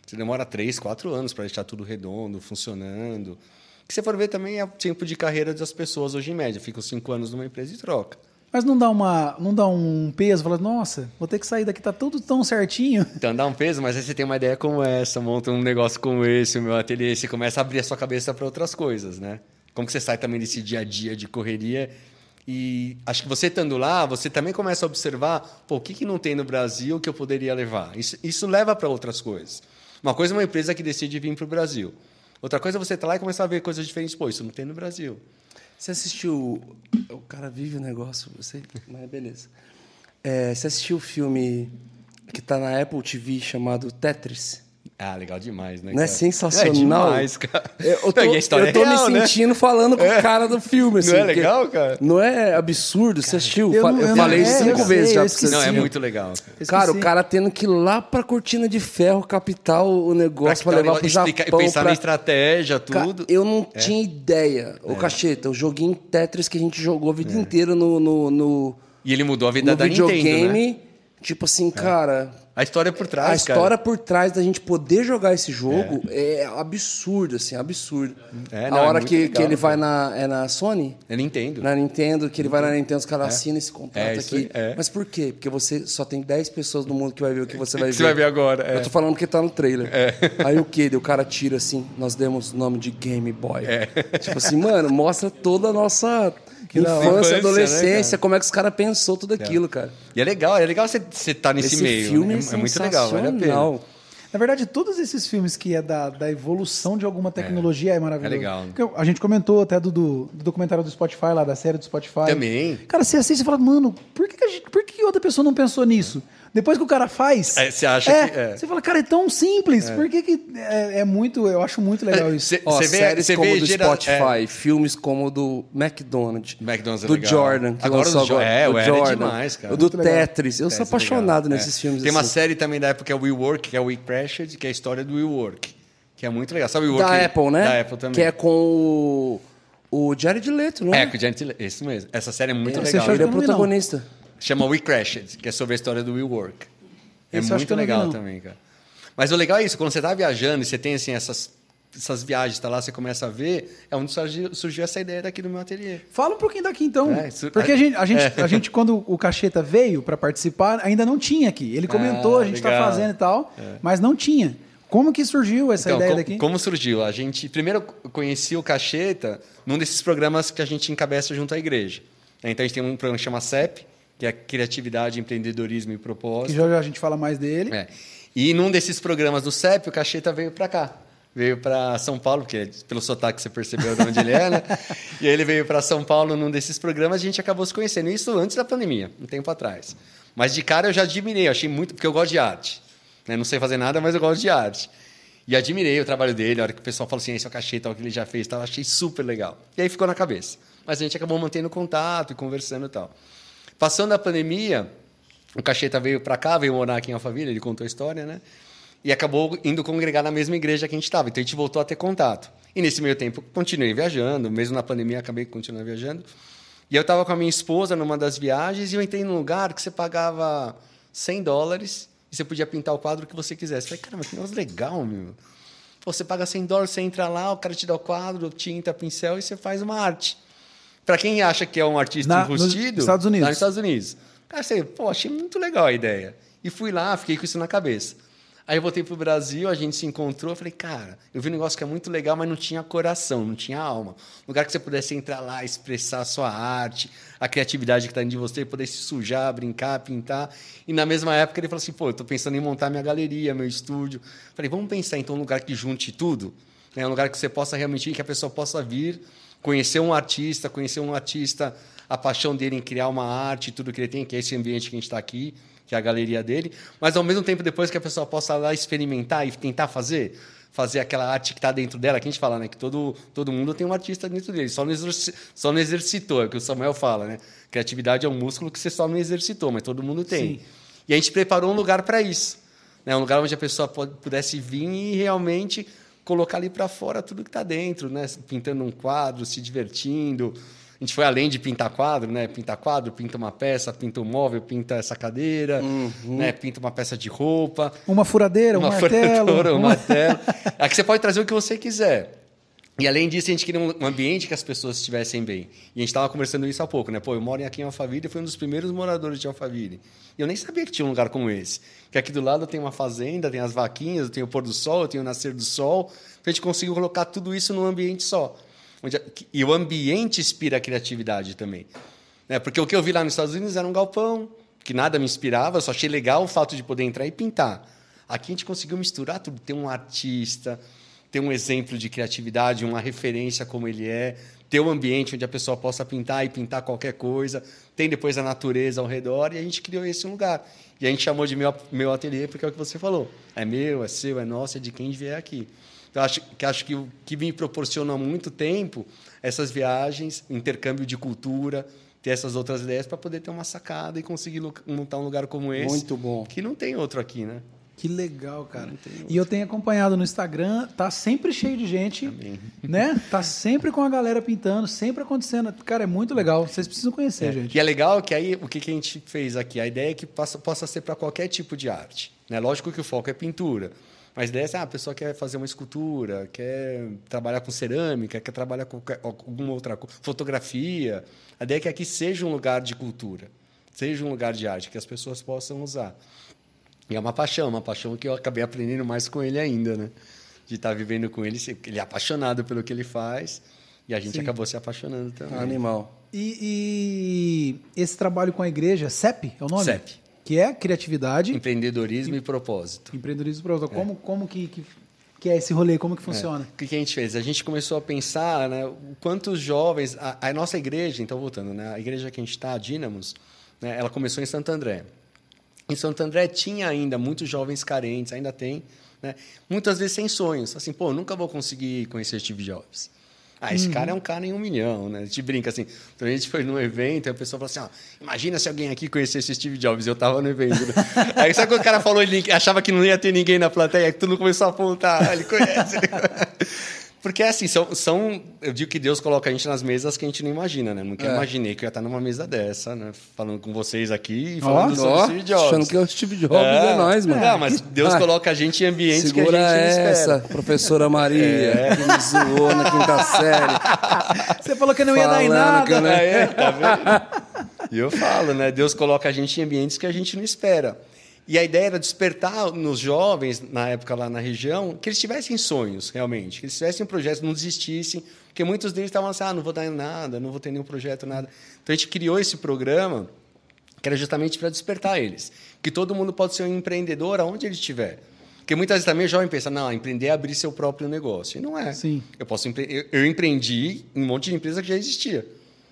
S4: Você demora três, quatro anos para deixar tudo redondo, funcionando. O que você for ver também é o tempo de carreira das pessoas hoje em média. Ficam cinco anos numa empresa e troca.
S2: Mas não dá, uma, não dá um peso, fala, nossa, vou ter que sair daqui, tá tudo tão certinho.
S4: Então dá um peso, mas aí você tem uma ideia como essa, monta um negócio como esse, o meu ateliê, você começa a abrir a sua cabeça para outras coisas, né? Como que você sai também desse dia a dia de correria e acho que você estando lá, você também começa a observar, pô, o que, que não tem no Brasil que eu poderia levar? Isso, isso leva para outras coisas. Uma coisa é uma empresa que decide vir para o Brasil. Outra coisa é você estar lá e começar a ver coisas diferentes. Pô, isso não tem no Brasil.
S1: Você assistiu. O cara vive o negócio, sei, mas beleza. É, você assistiu o filme que tá na Apple TV chamado Tetris?
S4: Ah, legal demais, né?
S1: Não é
S4: cara?
S1: sensacional?
S4: É demais, cara.
S1: Eu, eu tô,
S4: Não, e a história
S1: eu tô
S4: é real,
S1: me
S4: né?
S1: sentindo falando com o cara do filme. Assim,
S4: Não é legal, cara?
S1: Não é absurdo? Você assistiu?
S2: eu não-
S1: eu
S2: eu
S1: falei
S2: não- é,
S1: cinco
S2: eu
S1: vezes
S2: sei,
S1: já pra você.
S4: Não, é muito legal. cara.
S1: Cara, o cara tendo que ir lá pra cortina de ferro captar o negócio pra,
S4: Pra
S1: levar pro
S4: explicar-
S1: Japão.
S4: E pensar
S1: pra...
S4: na estratégia, tudo.
S1: Eu não tinha ideia. Ô, Cacheta, o joguinho Tetris que a gente jogou a vida
S4: É.
S1: inteira no, no, no,
S4: E ele mudou a vida
S1: no
S4: da
S1: videogame.
S4: Nintendo, né?
S1: Tipo assim, cara.
S4: A história é por trás,
S1: a história
S4: cara.
S1: por trás da gente poder jogar esse jogo é, absurdo, assim, absurdo.
S4: É,
S1: a
S4: não, é
S1: hora
S4: muito
S1: que,
S4: legal,
S1: que ele vai
S4: cara.
S1: na. É na Sony?
S4: É Nintendo.
S1: Na Nintendo, que ele vai na Nintendo, os caras assinam esse contrato
S4: É,
S1: aqui.
S4: é.
S1: Mas por quê? Porque você só tem 10 pessoas no mundo que vai ver o que você vai
S4: Que
S1: ver.
S4: você vai ver agora, é.
S1: Eu tô falando que tá no trailer. Aí o quê? O cara tira assim, nós demos o nome de Game Boy. Tipo assim, mano, mostra toda a nossa
S2: hora.
S1: infância,
S4: Infância, né,
S1: adolescência,
S4: cara?
S1: como é que os caras pensou tudo aquilo, cara.
S4: E é legal, é legal você estar nesse
S1: Esse
S4: meio.
S1: filme
S4: né?
S1: é,
S4: é muito legal, vale a pena.
S2: Na verdade, todos esses filmes que é da, da evolução de alguma tecnologia é, maravilhoso.
S4: é legal, né?
S2: Porque A gente comentou até do, do, do documentário do Spotify, lá da série do Spotify.
S4: Também.
S2: Cara, você assiste e fala, mano, por que, que, a gente- por que outra pessoa não pensou nisso? Depois que o cara faz.
S4: É, você acha
S2: é,
S4: que- é.
S2: Você fala, cara, é tão simples. Por que, que é, é muito. Eu acho muito legal isso.
S4: Cê-
S1: Ó,
S4: Você vê-
S1: séries como
S4: vê
S1: do
S4: gera-
S1: Spotify, filmes como o do McDonald's,
S4: McDonald's é
S1: do
S4: legal.
S1: Jordan, que
S4: Agora
S1: lançou
S4: o Jo-
S1: agora,
S4: é,
S1: o
S4: Era é
S1: Jordan,
S4: demais, cara.
S1: o do
S2: Muito legal.
S1: Tetris. Eu sou
S4: é legal.
S1: apaixonado
S4: É.
S1: nesses filmes
S4: Tem uma
S1: assim.
S4: série também da época que é o We Work, que é o We Crashed, que é a história do We Work. Que é muito legal. Sabe o We Work?
S1: da Apple, né?
S4: Da Apple também.
S1: Que é com o, o Jared Leto, não é?
S4: É, com o Janet Leigh. Isso mesmo. Essa série é muito
S2: Você
S4: legal.
S1: Ele é protagonista.
S4: Chama We Crashed, que é sobre a história do We Work. É
S2: Esse
S4: muito legal
S2: não.
S4: também, cara. Mas o legal é isso, quando você tá viajando e você tem assim essas, essas viagens, tá lá, você começa a ver, é onde surgiu, surgiu essa ideia daqui do meu ateliê.
S2: Fala um pouquinho daqui então.
S4: É, isso-
S2: Porque a gente, a, gente,
S4: É.
S2: a gente, quando o Cacheta veio para participar, ainda não tinha aqui. Ele comentou,
S4: Ah,
S2: a gente tá.
S4: É.
S2: fazendo e tal, mas não tinha. Como que surgiu essa
S4: Então,
S2: ideia
S4: co-
S2: daqui?
S4: como surgiu? A gente primeiro conheci o Cacheta num desses programas que a gente encabeça junto à igreja. Então a gente tem um programa que chama CEP, que é Criatividade, Empreendedorismo e
S2: Que
S4: Propósito.
S2: já, já a gente fala mais dele.
S4: É. E num desses programas do CEP, o Cacheta veio para cá. Veio para São Paulo, porque é pelo sotaque você percebeu de onde ele é, né? E aí ele veio para São Paulo num desses programas e a gente acabou se conhecendo. Isso antes da pandemia, um tempo atrás. Mas de cara eu já admirei, eu achei muito, porque eu gosto de arte. Né? Não sei fazer nada, mas eu gosto de arte. E admirei o trabalho dele, a hora que o pessoal falou assim, esse é o Cacheta, o que ele já fez, tal, achei super legal. E aí ficou na cabeça. Mas a gente acabou mantendo contato e conversando e tal. Passando a pandemia, o Cacheta veio para cá, veio morar aqui em Alphaville, ele contou a história, né? E acabou indo congregar na mesma igreja que a gente estava. Então a gente voltou a ter contato. E nesse meio tempo, continuei viajando, mesmo na pandemia, acabei continuando viajando. E eu estava com a minha esposa numa das viagens e eu entrei num lugar que você pagava 100 dólares e você podia pintar o quadro que você quisesse. Eu falei, caramba, que negócio legal, meu. Pô, você paga 100 dólares, você entra lá, o cara te dá o quadro, tinta, pincel e você faz uma arte. Para quem acha que é um artista
S2: Na- nos
S4: enrustido,
S2: Estados Unidos.
S4: lá nos Estados Unidos. Cara, você, pô, achei muito legal a ideia. E fui lá, fiquei com isso na cabeça. Aí eu voltei pro Brasil, a gente se encontrou, eu falei, cara, eu vi um negócio que é muito legal, mas não tinha coração, não tinha alma. Um lugar que você pudesse entrar lá, expressar a sua arte, a criatividade que está dentro de você, poder se sujar, brincar, pintar. E na mesma época ele falou assim, pô, eu tô pensando em montar minha galeria, meu estúdio. Falei, vamos pensar então um lugar que junte tudo, né? um lugar que você possa realmente que a pessoa possa vir, conhecer um artista, conhecer um artista, a paixão dele em criar uma arte, tudo que ele tem, que é esse ambiente que a gente está aqui, que é a galeria dele, mas ao mesmo tempo depois que a pessoa possa lá experimentar e tentar fazer, fazer aquela arte que está dentro dela, que a gente fala, né, que todo, todo mundo tem um artista dentro dele, só não, exerci- só não exercitou, é o que o Samuel fala, né? Criatividade é um músculo que você só não exercitou, mas todo mundo tem.
S2: Sim.
S4: E a gente preparou um lugar para isso, né? Um lugar onde a pessoa pudesse vir e realmente colocar ali para fora tudo que está dentro, né? Pintando um quadro, se divertindo. A gente foi além de pintar quadro, né? Pinta quadro, pinta uma peça, pinta um móvel, pinta essa cadeira, né? Pinta uma peça de roupa,
S2: Uma furadeira, um
S4: uma
S2: martelo.
S4: furadoura, um
S2: uma-
S4: martelo. Aqui você pode trazer o que você quiser. E além disso, a gente queria um ambiente que as pessoas estivessem bem. E a gente estava conversando isso há pouco, né? Pô, eu moro aqui em Alphaville e fui um dos primeiros moradores de Alphaville. E eu nem sabia que tinha um lugar como esse. Que aqui do lado tem uma fazenda, tem as vaquinhas, tem o pôr do sol, tem o nascer do sol. Então a gente conseguiu colocar tudo isso num ambiente só. E o ambiente inspira a criatividade também. Né? Porque o que eu vi lá nos Estados Unidos era um galpão, que nada me inspirava, eu só achei legal o fato de poder entrar e pintar. Aqui a gente conseguiu misturar tudo, ter um artista, ter um exemplo de criatividade, uma referência como ele é, ter um ambiente onde a pessoa possa pintar e pintar qualquer coisa, tem depois a natureza ao redor, e a gente criou esse lugar. E a gente chamou de meu, meu ateliê, porque é o que você falou. É meu, é seu, é nosso, é de quem vier aqui. Então, acho que, acho que o que me proporciona há muito tempo essas viagens, intercâmbio de cultura, ter essas outras ideias para poder ter uma sacada e conseguir montar um lugar como esse.
S1: Muito bom.
S4: Que não tem outro aqui, né?
S2: Que legal, cara. E eu tenho acompanhado no Instagram, tá sempre cheio de gente, né? Tá sempre com a galera pintando, sempre acontecendo. Cara, é muito legal. Vocês precisam conhecer, gente.
S4: E é legal que aí o que, que a gente fez aqui? A ideia é que possa, possa ser para qualquer tipo de arte. Né? Lógico que o foco é pintura. Mas a ideia é assim, ah, a pessoa quer fazer uma escultura, quer trabalhar com cerâmica, quer trabalhar com alguma outra coisa, fotografia. A ideia é que aqui seja um lugar de cultura, seja um lugar de arte, que as pessoas possam usar. E é uma paixão, uma paixão que eu acabei aprendendo mais com ele ainda, né? De estar vivendo com ele, ele é apaixonado pelo que ele faz e a gente
S2: Sim.
S4: acabou se apaixonando também.
S1: Animal.
S2: E, e esse trabalho com a igreja, CEP é o nome?
S4: CEP.
S2: Que é criatividade,
S4: Empreendedorismo e propósito.
S2: empreendedorismo profissional. Como, como que, que, que é esse rolê? Como que funciona?
S4: O que que a gente fez? A gente começou a pensar né, o quantos jovens. A, a nossa igreja, então voltando, né, a igreja que a gente está, a Dínamos, né, ela começou em Santo André. Em Santo André tinha ainda muitos jovens carentes, ainda tem, né, muitas vezes sem sonhos. Assim, pô, nunca vou conseguir conhecer Steve Jobs. Ah, esse cara é um cara em um milhão, né? A gente brinca assim. Então a gente foi num evento e a pessoa falou assim: ó, imagina se alguém aqui conhecesse Steve Jobs. Eu tava no evento. né? Aí sabe quando o cara falou, ele achava que não ia ter ninguém na plateia, aí tudo começou a apontar. "Ah, Ele conhece. Porque assim, são, são. Eu digo que Deus coloca a gente nas mesas que a gente não imagina, né? Nunca
S1: É.
S4: imaginei que eu ia estar numa mesa dessa, né? Falando com vocês aqui e falando sobre
S1: Ó,
S4: Steve Jobs.
S1: achando que é o Steve Jobs é, nós, mano.
S4: Não, mas Deus
S1: Ah,
S4: coloca a gente em ambientes que a gente não
S1: essa,
S4: espera.
S1: professora Maria, que me zoou na quinta série.
S2: Você falou que não ia dar em nada.
S1: não-
S4: É, é, tá vendo? E eu falo, né? Deus coloca a gente em ambientes que a gente não espera. E a ideia era despertar nos jovens, na época lá na região, que eles tivessem sonhos, realmente. Que eles tivessem projetos, não desistissem. Porque muitos deles estavam assim, ah, não vou dar em nada, não vou ter nenhum projeto, nada. Então a gente criou esse programa que era justamente para despertar eles. Que todo mundo pode ser um empreendedor aonde ele estiver. Porque muitas vezes também o jovem pensa, não, empreender é abrir seu próprio negócio. E não é.
S2: Sim.
S4: Eu, posso empre... eu, empreendi em um monte de empresa que já existia.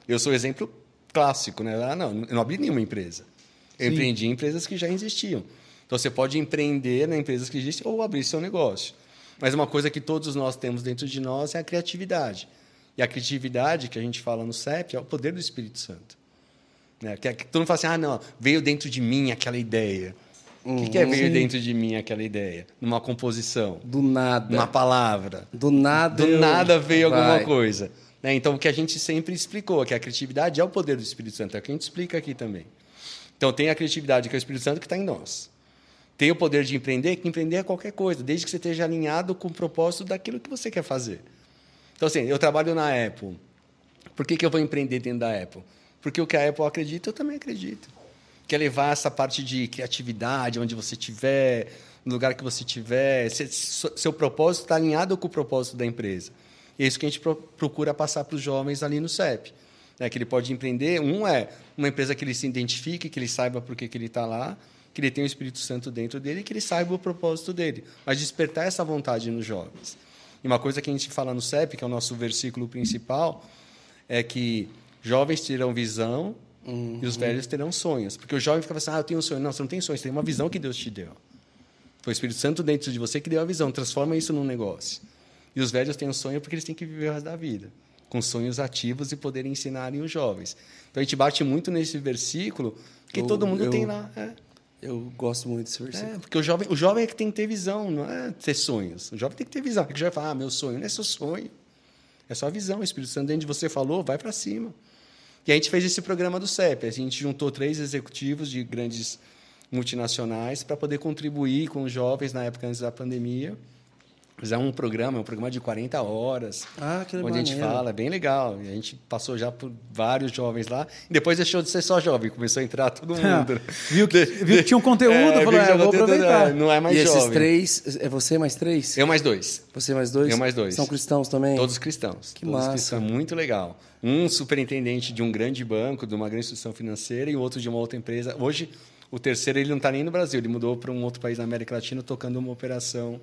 S4: Eu sou exemplo clássico, né? Ah, não, eu não abri nenhuma empresa. Eu
S2: Sim.
S4: empreendi em empresas que já existiam. Então você pode empreender em empresas que existem ou abrir seu negócio. Mas uma coisa que todos nós temos dentro de nós é a criatividade. E a criatividade que a gente fala no CEP é o poder do Espírito Santo. Né? Que, que todo mundo fala assim, ah, não, veio dentro de mim aquela ideia. O que, é veio dentro de mim aquela ideia? Numa composição,
S1: Do nada.
S4: numa palavra.
S1: Do nada.
S4: Do
S1: eu-
S4: nada veio alguma
S1: Vai.
S4: coisa. né? Então, o que a gente sempre explicou, que a criatividade é o poder do Espírito Santo, é o que a gente explica aqui também. Então, tem a criatividade, que é o Espírito Santo, que está em nós. Tem o poder de empreender, que empreender é qualquer coisa, desde que você esteja alinhado com o propósito daquilo que você quer fazer. Então, assim, eu trabalho na Apple. Por que, que eu vou empreender dentro da Apple? Porque o que a Apple acredita, eu também acredito. Quer levar essa parte de criatividade, onde você estiver, no lugar que você estiver. se- se- Seu propósito está alinhado com o propósito da empresa. E é isso que a gente pro- procura passar para os jovens ali no CEP. Né? Que ele pode empreender. Um é uma empresa que ele se identifique, que ele saiba por que que ele está lá, que ele tenha o Espírito Santo dentro dele e que ele saiba o propósito dele. Mas despertar essa vontade nos jovens. E uma coisa que a gente fala no CEP, que é o nosso versículo principal, é que jovens terão visão e os velhos terão sonhos. Porque o jovem fica assim, ah, eu tenho um sonho. Não, você não tem sonho, você tem uma visão que Deus te deu. Foi o Espírito Santo dentro de você que deu a visão. Transforma isso num negócio. E os velhos têm um sonho porque eles têm que viver o resto da vida. Com sonhos ativos e poderem ensinarem os jovens. Então a gente bate muito nesse versículo, porque
S1: Eu-
S4: todo mundo
S1: eu-
S4: tem lá. É.
S1: Eu gosto muito desse versículo.
S4: É, porque o jovem, o jovem é que tem que ter visão, não é ter sonhos. O jovem tem que ter visão. Porque o jovem fala, ah, meu sonho não é seu sonho. É só visão. O Espírito Santo dentro de você falou, vai para cima. E a gente fez esse programa do CEP. A gente juntou três executivos de grandes multinacionais para poder contribuir com os jovens na época antes da pandemia. Fizemos um programa, um programa de 40 horas.
S1: Ah, que
S4: Onde a gente fala, é bem legal. E a gente passou já por vários jovens lá. E depois deixou de ser só jovem, começou a entrar todo mundo.
S2: viu, que, viu que tinha um conteúdo, falou, é,
S4: que
S2: eu vou aproveitar.
S4: é, Não é mais
S1: e esses
S4: jovem.
S1: três, é você mais três?
S4: Eu mais dois.
S1: Você mais dois?
S4: Eu mais dois.
S1: São cristãos também?
S4: Todos cristãos.
S1: Que
S4: todos
S1: massa.
S4: cristãos. Muito legal. Um superintendente de um grande banco, de uma grande instituição financeira, e outro de uma outra empresa. Hoje, o terceiro ele não está nem no Brasil, ele mudou para um outro país da América Latina, tocando uma operação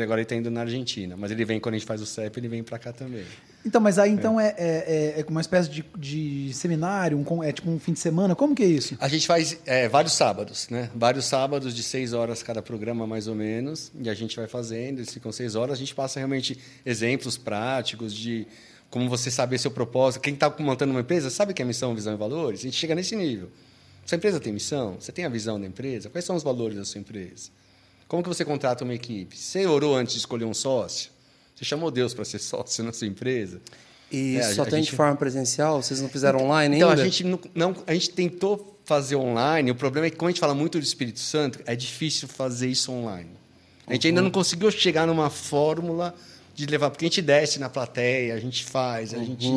S4: que agora ele está indo na Argentina. Mas ele vem, quando a gente faz o CEP, ele vem para cá também.
S2: Então, mas aí então é, é, é uma espécie de, de seminário, um, é tipo um fim de semana, como que é isso?
S4: A gente faz é, vários sábados, né? Vários sábados de seis horas cada programa, mais ou menos. E a gente vai fazendo, eles ficam seis horas. A gente passa realmente exemplos práticos de como você saber seu propósito. Quem está montando uma empresa sabe que é missão, visão e valores? A gente chega nesse nível. Sua empresa tem missão? Você tem a visão da empresa? Quais são os valores da sua empresa? Como que você contrata uma equipe? Você orou antes de escolher um sócio? Você chamou Deus para ser sócio na sua empresa?
S1: E
S4: É, a-
S1: só
S4: a
S1: tem de
S4: gente-
S1: forma presencial? Vocês não fizeram online
S4: Então,
S1: ainda?
S4: a gente, não, não- a gente tentou fazer online. O problema é que, quando a gente fala muito do Espírito Santo, é difícil fazer isso online. A gente ainda não conseguiu chegar numa fórmula de levar. Porque a gente desce na plateia, a gente faz, a gente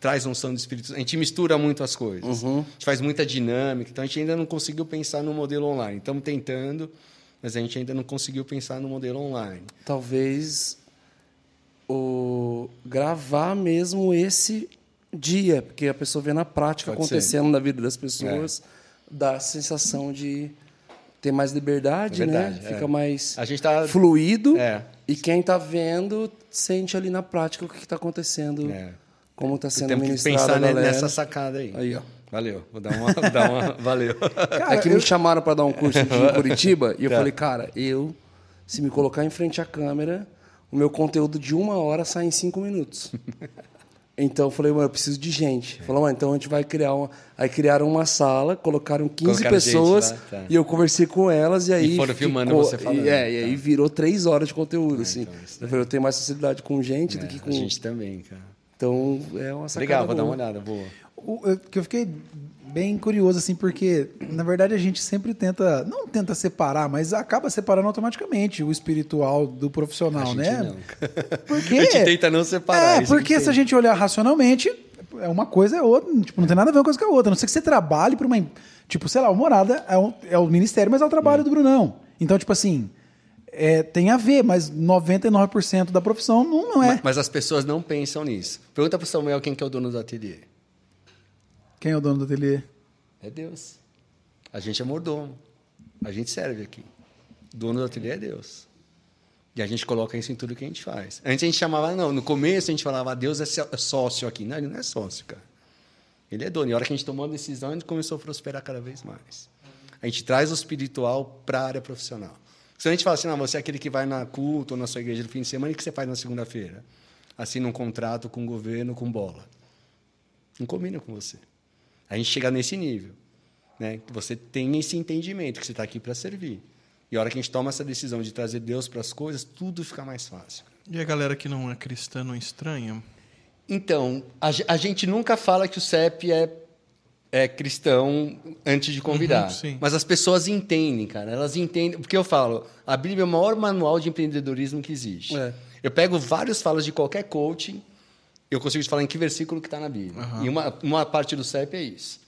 S4: traz um som do Espírito Santo. A gente mistura muito as coisas. A gente faz muita dinâmica. Então, a gente ainda não conseguiu pensar no modelo online. Estamos tentando, mas a gente ainda não conseguiu pensar no modelo online.
S1: Talvez o gravar mesmo esse dia, porque a pessoa vê na prática
S4: Pode ser.
S1: acontecendo na vida das pessoas, dá a sensação de ter mais liberdade,
S4: É verdade,
S1: né?
S4: é.
S1: Fica mais
S4: A gente tá-
S1: fluido
S4: É.
S1: e quem está vendo sente ali na prática o que está acontecendo,
S4: É.
S1: como está sendo
S4: Temos que
S1: ministrado
S4: pensar ne-
S1: galera.
S4: nessa sacada aí.
S1: Aí, ó.
S4: Valeu. Vou dar uma. dar uma valeu.
S1: é que me chamaram para dar um curso aqui em Curitiba e eu
S4: Tá.
S1: falei, cara, eu, se me colocar em frente à câmera, o meu conteúdo de uma hora sai em cinco minutos. Então eu falei, mano, eu preciso de gente. Falou, mano, então a gente vai criar uma. Aí criaram uma sala, colocaram 15
S4: Colocaram
S1: pessoas
S4: lá, tá.
S1: e eu conversei com elas e aí.
S4: foram filmando você falando,
S1: E, é, e aí
S4: tá.
S1: virou três horas de conteúdo, assim.
S4: então
S1: eu falei, eu tenho mais facilidade com gente do
S4: É,
S1: que com.
S4: A gente também, cara.
S1: Então é uma sacada.
S4: Legal, vou dar
S1: boa.
S4: uma olhada, boa.
S2: O- que eu fiquei bem curioso, assim, porque, na verdade, a gente sempre tenta, não tenta separar, mas acaba separando automaticamente o espiritual do profissional, né?
S4: não.
S2: Porque,
S4: A gente tenta não separar.
S2: É, porque
S4: tem.
S2: se a gente olhar racionalmente, é uma coisa é outra, tipo, não tem nada a ver uma coisa com a outra. A não ser que você trabalhe para uma. Tipo, sei lá, o Morada é, um- é o ministério, mas é o trabalho do Brunão. Então, tipo assim, é, tem a ver, mas 99% da profissão não, não é.
S4: Ma- Mas as pessoas não pensam nisso. Pergunta pro Samuel quem que é o dono do ateliê.
S2: Quem é o dono do ateliê?
S4: É Deus. A gente é mordomo. A gente serve aqui. O dono do ateliê é Deus. E a gente coloca isso em tudo que a gente faz. Antes a gente chamava, não, no começo a gente falava, Deus é é sócio aqui. Não, ele não é sócio, cara. Ele é dono. E a hora que a gente tomou a decisão, a gente começou a prosperar cada vez mais. A gente traz o espiritual para a área profissional. Se a gente fala assim, não, você é aquele que vai na culto ou na sua igreja no fim de semana, o que você faz na segunda-feira? Assina um contrato com o governo com bola. Não combina com você. A gente chega nesse nível. Né? Que você tem esse entendimento que você está aqui para servir. E a hora que a gente toma essa decisão de trazer Deus para as coisas, tudo fica mais fácil.
S3: E a galera que não é cristã não estranha?
S4: Então, a, a gente nunca fala que o CEP é, é cristão antes de convidar.
S3: Uhum,
S4: mas as pessoas entendem, cara. Elas entendem. Porque eu falo, a Bíblia é o maior manual de empreendedorismo que existe.
S1: É.
S4: Eu pego vários falas de qualquer coaching, eu consigo te falar em que versículo que está na Bíblia. E uma, uma parte do CEP é isso.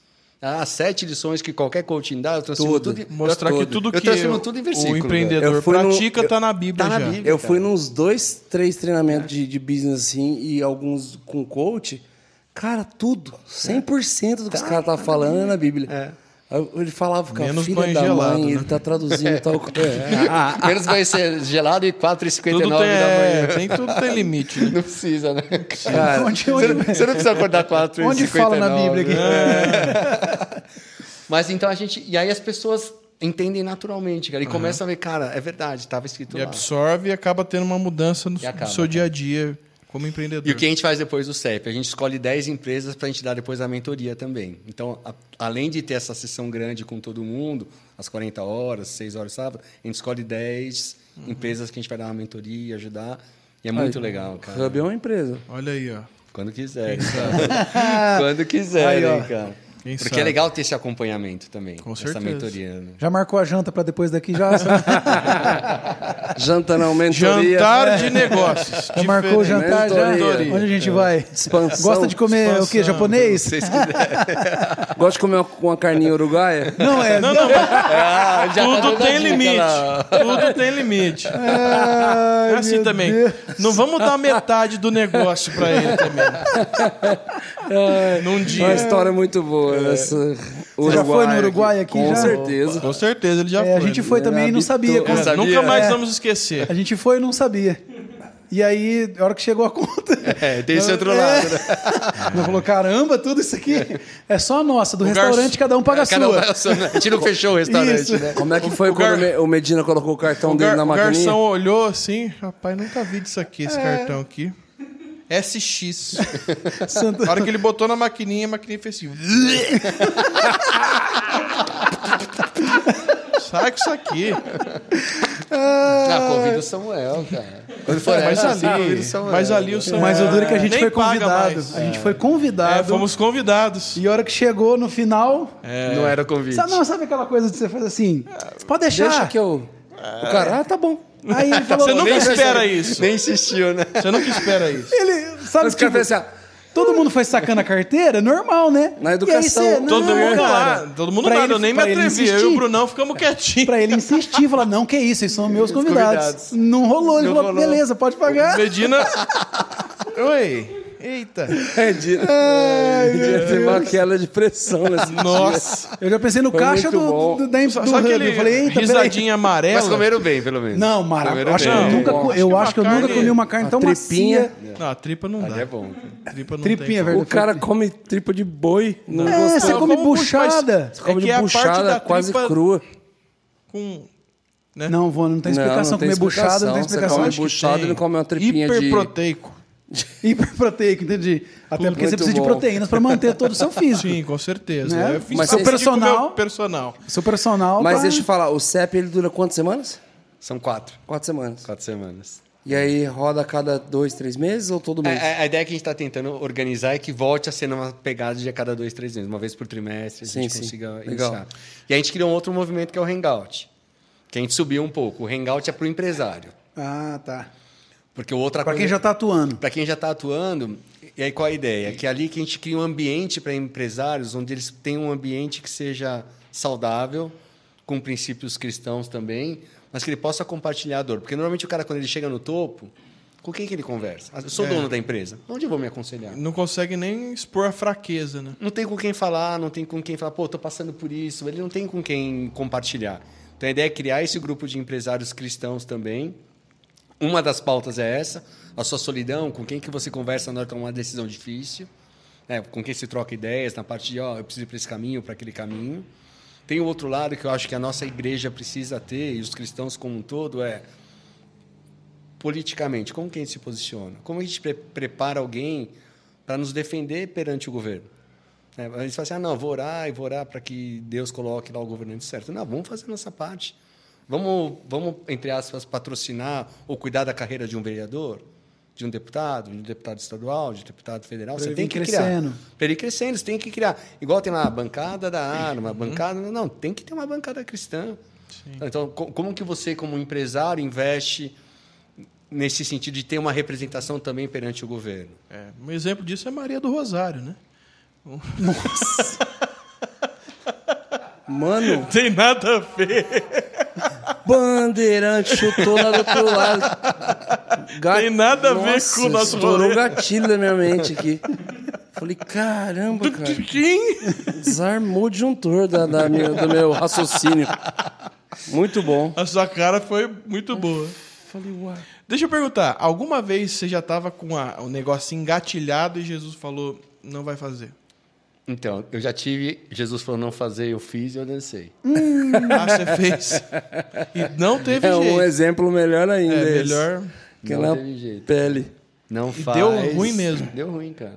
S4: Ah, sete lições que qualquer coaching dá, eu transformo
S1: Tudo.
S4: tudo, em-
S3: Mostrar
S4: eu,
S3: que tudo
S4: eu
S3: que
S4: transformo
S3: o,
S4: tudo em
S3: o
S4: versículo.
S3: empreendedor
S1: Eu fui no-
S3: pratica
S1: eu-
S3: está na Bíblia
S4: tá na
S3: já.
S4: Bíblia.
S1: Eu fui nos dois, três treinamentos de, de business assim e alguns com coach. Cara, tudo. 100% do que os caras estavam falando é na Bíblia. Aí Ele falava com a
S3: Menos
S1: filha
S3: banho
S1: da
S3: gelado,
S1: mãe,
S3: né?
S1: ele tá traduzindo tal coisa.
S4: Menos vai ser gelado e 4h59
S3: Tudo
S4: da
S3: tem, é,
S4: manhã.
S3: tem, tudo tem limite. né?
S4: Não precisa, né?
S1: Cara,
S2: Onde,
S4: Você
S2: onde,
S4: não, você não precisa acordar 4
S2: onde fala na Bíblia aqui?
S4: Mas então a gente. E aí as pessoas entendem naturalmente, cara. E começam a ver, cara, é verdade, estava escrito
S3: E
S4: lá.
S3: absorve e acaba tendo uma mudança no,
S4: E acaba,
S3: no seu dia a dia como empreendedor.
S4: E o que a gente faz depois do CEP? A gente escolhe 10 empresas para a gente dar depois a mentoria também. Então, a- além de ter essa sessão grande com todo mundo, às 40 horas, 6 horas sábado, a gente escolhe 10
S3: Uhum.
S4: empresas que a gente vai dar uma mentoria, ajudar. E é muito
S1: Aí,
S4: legal, cara.
S1: Hub é uma empresa.
S3: Olha aí, ó.
S4: Quando quiserem. cara. Quando quiserem,
S2: Aí, ó.
S4: cara.
S3: Quem
S4: Porque
S3: sabe?
S4: é legal ter esse acompanhamento também.
S3: Com
S4: essa
S3: certeza.
S4: mentoria. né?
S2: Já marcou a janta para depois daqui já?
S1: Janta não, mentoria.
S3: Jantar de negócios.
S2: Já marcou o jantar já?
S1: Mentoria.
S2: Onde a gente vai?
S1: Expansão.
S2: Gosta de comer o quê?
S3: expansão.
S2: Japonês?
S4: Se vocês quiserem.
S1: Gosta de comer uma, uma carninha uruguaia?
S2: Não, é.
S3: Não, não, mas
S4: Ah, tá
S3: tudo
S4: a
S3: tem limite. Tudo tem limite.
S2: Ai,
S3: É assim também.
S2: Deus.
S3: Não vamos dar metade do negócio pra ele também. Num
S1: Uma
S3: dia.
S1: história muito boa. Essa
S2: Você já foi no Uruguai aqui,
S1: Com
S2: já?
S1: certeza.
S3: Com certeza ele já
S2: É, a
S3: foi.
S2: gente foi também e não sabia. quando-
S4: Não sabia?
S3: Nunca mais
S2: É.
S3: vamos esquecer.
S2: A gente foi e não sabia. E aí, a hora que chegou a conta.
S4: É, tem esse outro
S2: É.
S4: lado, né?
S2: Ela falou: caramba, tudo isso aqui é só nossa. Do
S3: O
S2: restaurante,
S3: garçom-
S2: cada um paga a
S4: Cada um
S2: sua.
S4: ao seu- A gente não fechou o restaurante,
S2: Isso.
S4: né?
S1: Como é que foi
S3: o
S1: quando
S3: gar-
S1: o Me- o Medina colocou o cartão
S3: O,
S1: dele
S3: gar-
S1: na
S3: o
S1: maquininha?
S3: garçom olhou assim, rapaz, nunca vi disso aqui, esse cartão aqui. SX.
S2: Santa-
S3: Na hora que ele botou na maquininha, a maquininha fez assim. Sai com isso aqui.
S4: Ah, convida o Samuel, cara. Quando for
S3: Mas
S4: essa, convida
S3: ali,
S4: o Samuel.
S3: mas ali o Samuel.
S2: Mas o duro é que a gente
S3: nem
S2: foi convidado.
S3: mais.
S2: A gente foi
S3: É,
S2: convidado.
S3: fomos convidados.
S2: E a hora que chegou no final.
S4: Não era convite.
S2: Sabe, não, sabe aquela coisa de você fazer assim? Você pode deixar.
S1: Deixa que eu... O cara, ah, tá bom.
S2: Aí ele falou.
S3: Você nunca espera isso.
S4: Nem insistiu, né?
S3: Você nunca espera isso.
S2: Ele, sabe,
S1: Os caras
S2: tipo,
S1: assim,
S2: todo mundo foi sacando a carteira, normal, né?
S1: Na
S2: aí
S1: educação,
S2: você-
S3: Todo
S2: não,
S3: mundo
S2: cara.
S3: lá. Todo mundo nada.
S2: ele-
S3: Eu nem me atrevi. Eu e o Brunão ficamos quietinhos.
S2: Pra ele insistir, falar, não, que isso, eles são meus convidados.
S4: convidados.
S2: Não rolou, ele
S4: Não
S2: falou,
S4: rolou.
S2: beleza, pode pagar.
S3: Medina. Oi. Eita.
S1: Medina, Medina teve uma queda de pressão nesse
S3: Nossa.
S2: Eu já pensei no
S1: Foi
S2: caixa do, do, da, do
S3: Só,
S2: hub.
S3: só
S2: Eu falei, eita, peraí.
S3: risadinha amarela.
S4: Mas comeram bem, pelo menos.
S2: Não, mara,
S4: Comeram
S2: acho que eu nunca, eu
S3: que uma
S2: acho que eu
S3: carne-
S2: nunca comi uma carne tão
S1: tripinha.
S2: macia.
S3: Não, a tripa não dá.
S4: Ali é bom.
S3: Tripa não
S2: Tripinha,
S3: tem.
S2: velho.
S1: O cara come tripa de boi. Não
S2: É,
S1: gostou.
S2: você come buchada.
S1: Você come
S3: É que
S1: de
S3: é a parte
S1: buchada
S3: da
S1: quase crua.
S3: Com
S2: Não, vou, não tem explicação.
S1: não tem
S2: comer buchada não tem
S1: explicação. Você
S2: explicação.
S1: come e não come uma tripinha de...
S3: hiperproteico.
S2: Hiperproteico, entendi. Até porque você precisa de
S1: bom.
S2: proteínas para manter todo o seu físico.
S3: Sim, com certeza.
S2: Né?
S3: Eu fiz
S1: Mas seu
S2: personal-
S3: personal.
S2: Seu personal.
S1: Mas
S2: pra-
S1: deixa eu falar, o CEP ele dura quantas semanas?
S4: São quatro.
S1: Quatro semanas.
S4: Quatro semanas.
S1: E aí roda a cada dois, três meses ou todo mês?
S4: a- a ideia que a gente está tentando organizar é que volte a ser numa pegada de a cada dois, três meses. Uma vez por trimestre, a
S1: Sim,
S4: gente
S1: sim.
S4: consiga
S1: Legal.
S4: iniciar. E a gente criou um outro movimento que é o Hangout. Que a gente subiu um pouco. O Hangout é para o empresário.
S2: Ah, tá.
S4: Porque o outra
S2: Para
S4: coisa-
S2: quem já tá atuando.
S4: Para quem já está atuando, e aí qual a ideia? Que é ali que a gente cria um ambiente para empresários, onde eles tenham um ambiente que seja saudável, com princípios cristãos também, mas que ele possa compartilhar a dor. Porque normalmente o cara, quando ele chega no topo, com quem que ele conversa? Eu sou
S3: É.
S4: dono da empresa. Onde eu vou me aconselhar?
S3: Não consegue nem expor a fraqueza, né?
S4: Não tem com quem falar, não tem com quem falar, pô, tô passando por isso. Ele não tem com quem compartilhar. Então a ideia é criar esse grupo de empresários cristãos também. Uma das pautas é essa, a sua solidão, com quem que você conversa na hora de tomar uma decisão difícil, né? com quem se troca ideias na parte de, ó, eu preciso ir para esse caminho, para aquele caminho. Tem o outro lado que eu acho que a nossa igreja precisa ter, e os cristãos como um todo, é politicamente, como que a gente se posiciona? Como a gente pre- prepara alguém para nos defender perante o governo? É, a gente fala assim, ah, não, vou orar e vou orar para que Deus coloque lá o governante certo. Não, vamos fazer a nossa parte. Vamos, vamos, entre aspas, patrocinar ou cuidar da carreira de um vereador, de um deputado, de um deputado estadual, de um deputado federal.
S2: Pra
S4: você
S2: ele
S4: tem que
S2: crescendo.
S4: criar. Para ele ir crescendo, você tem que criar. Igual tem lá a bancada da arma, a bancada... Não, tem que ter uma bancada cristã. Então, co- como que você, como empresário, investe nesse sentido de ter uma representação também perante o governo?
S3: É, um exemplo disso é Maria do Rosário, né?
S1: Mano,
S3: Tem nada a ver.
S1: Bandeirante chutou lá do outro lado. Ga-
S3: Tem nada a ver
S1: Nossa,
S3: com o nosso
S1: estourou o gatilho da minha mente aqui. Falei, caramba, cara.
S3: Quem?
S1: Desarmou o disjuntor da, da minha- do meu raciocínio. Muito bom.
S3: A sua cara foi muito boa.
S1: Falei, uai.
S3: Deixa eu perguntar, alguma vez você já estava com a- o negócio engatilhado e Jesus falou, não vai fazer?
S4: Então, eu já tive... Jesus falou não fazer, eu fiz e eu dancei.
S3: Ah, você fez. E não teve
S1: É
S3: jeito.
S1: um exemplo melhor ainda.
S3: É,
S1: esse.
S3: melhor.
S1: Que
S4: Não teve jeito.
S1: pele.
S4: Não
S3: E
S4: faz.
S3: deu ruim mesmo.
S4: Deu ruim, cara.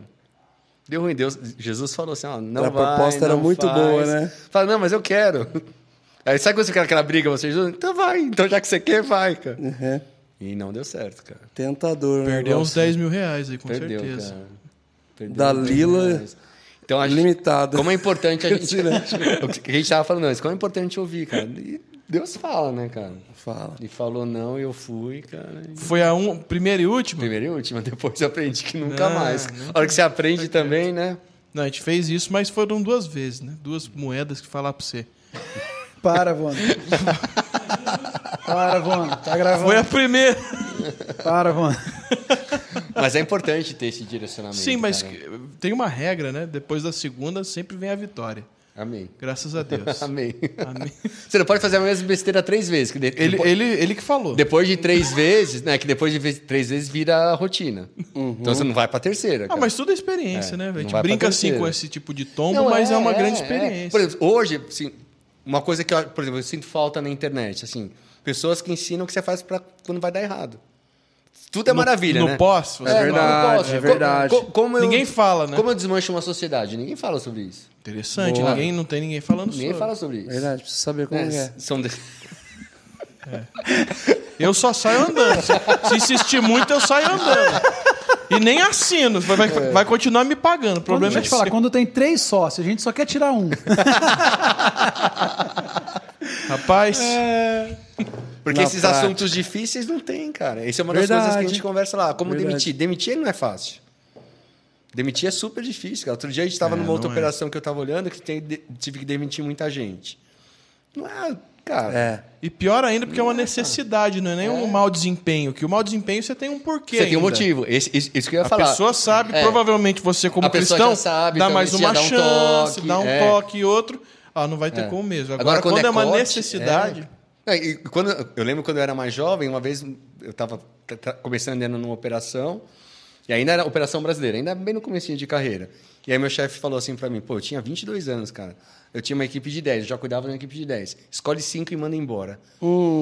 S4: Deu ruim. Deus, Jesus falou assim, ó, não
S1: A
S4: vai,
S1: proposta era
S4: não
S1: muito
S4: faz.
S1: boa, né?
S4: Fala, não, mas eu quero. Aí sabe quando você quer aquela briga, você diz, então vai. Então já que você quer, vai, cara.
S1: Uhum.
S4: E não deu certo, cara.
S1: Tentador. o
S3: Perdeu uns
S1: negócio.
S3: 10 mil reais aí, com
S4: Perdeu,
S3: certeza.
S4: cara. Perdeu
S1: Da Lila-
S4: reais. Então, a gente-
S1: Limitada.
S4: Como é importante a gente... o que a gente tava falando antes, como é importante ouvir, cara. E Deus fala, né, cara?
S1: Fala.
S4: E falou não, e eu fui, cara. e-
S3: Foi a um, primeira e última?
S4: Primeira e última, depois eu aprendi que nunca
S3: Não,
S4: mais.
S3: nunca
S4: A hora que você aprende também, né?
S3: Não, a gente fez isso, mas foram duas vezes, né? Duas moedas que falar pra você.
S2: Para, Vona. Para, Vona. Tá gravando.
S3: Foi a primeira.
S2: Para, Vona.
S4: Mas é importante ter esse direcionamento.
S3: Sim, mas
S4: cara.
S3: tem uma regra, né? Depois da segunda sempre vem a vitória.
S4: Amém.
S3: Graças a Deus.
S4: Amém.
S3: Amém.
S4: Você não pode fazer a mesma besteira três vezes. Que de-
S3: Ele,
S4: depois,
S3: ele, ele que falou.
S4: depois de três vezes, né? Que depois de três vezes vira rotina. Então você não vai pra terceira.
S3: Ah,
S4: cara.
S3: mas tudo é experiência,
S4: É,
S3: né? A
S4: não
S3: gente brinca assim com esse tipo de tombo,
S4: Não,
S3: mas é, uma
S4: é,
S3: grande
S4: é.
S3: experiência.
S4: Por exemplo, hoje, assim, uma coisa que, eu, por exemplo, eu sinto falta na internet, assim, pessoas que ensinam o que você faz para quando vai dar errado. Tudo é
S3: No-
S4: maravilha,
S3: no
S4: né?
S3: pós,
S4: é,
S3: fala.
S1: verdade,
S4: no pós.
S1: é
S4: Co-
S1: verdade.
S4: co- como eu-
S3: Ninguém fala, né?
S4: Como eu desmancho uma sociedade? Ninguém fala sobre isso.
S3: Interessante,
S1: Boa.
S3: ninguém, não tem ninguém falando
S4: Ninguém
S3: sobre.
S4: fala sobre isso.
S1: Verdade, precisa saber como
S4: Né?
S1: é.
S4: São de-
S3: Eu só saio andando. Se insistir muito, eu saio andando. E nem assino. Vai, vai, vai continuar me pagando. O
S2: Quando,
S3: problema
S2: deixa
S3: é
S2: eu te falar, quando tem três sócios, a gente só quer tirar um.
S3: Rapaz,
S4: Porque
S1: Na
S4: esses
S1: prática.
S4: assuntos difíceis não tem, cara. Isso é uma das
S1: Verdade.
S4: coisas que a gente conversa lá. Como
S1: Verdade.
S4: demitir? Demitir não é fácil. Demitir é super difícil, cara. Outro dia a gente estava
S3: É,
S4: numa outra
S3: é.
S4: operação que eu estava olhando que tem- de- tive que demitir muita gente. Não é, cara.
S1: É.
S3: e pior ainda porque é uma necessidade, não é nem um mau desempenho. Que o mau desempenho você tem um porquê.
S4: Você tem um
S3: ainda.
S4: motivo. Esse- isso, isso que eu ia
S3: A
S4: falar.
S3: pessoa sabe,
S4: É.
S3: provavelmente você como
S4: A pessoa
S3: cristão
S4: sabe,
S3: dá
S4: então
S3: mais uma
S4: dá um
S3: chance,
S4: toque,
S3: dá um
S4: é.
S3: toque e outro. Ah, não vai ter
S4: É.
S3: como mesmo.
S4: Agora,
S3: Agora,
S4: quando
S3: quando,
S4: é
S3: é uma
S4: corte,
S3: necessidade.
S4: É, e quando, eu lembro quando eu era mais jovem, uma vez eu estava começando ainda numa operação, e ainda era operação brasileira, ainda bem no comecinho de carreira. E aí meu chefe falou assim para mim, pô, eu tinha 22 anos, cara. Eu tinha uma equipe de 10, eu já cuidava de uma equipe de 10. Escolhe 5 e manda embora.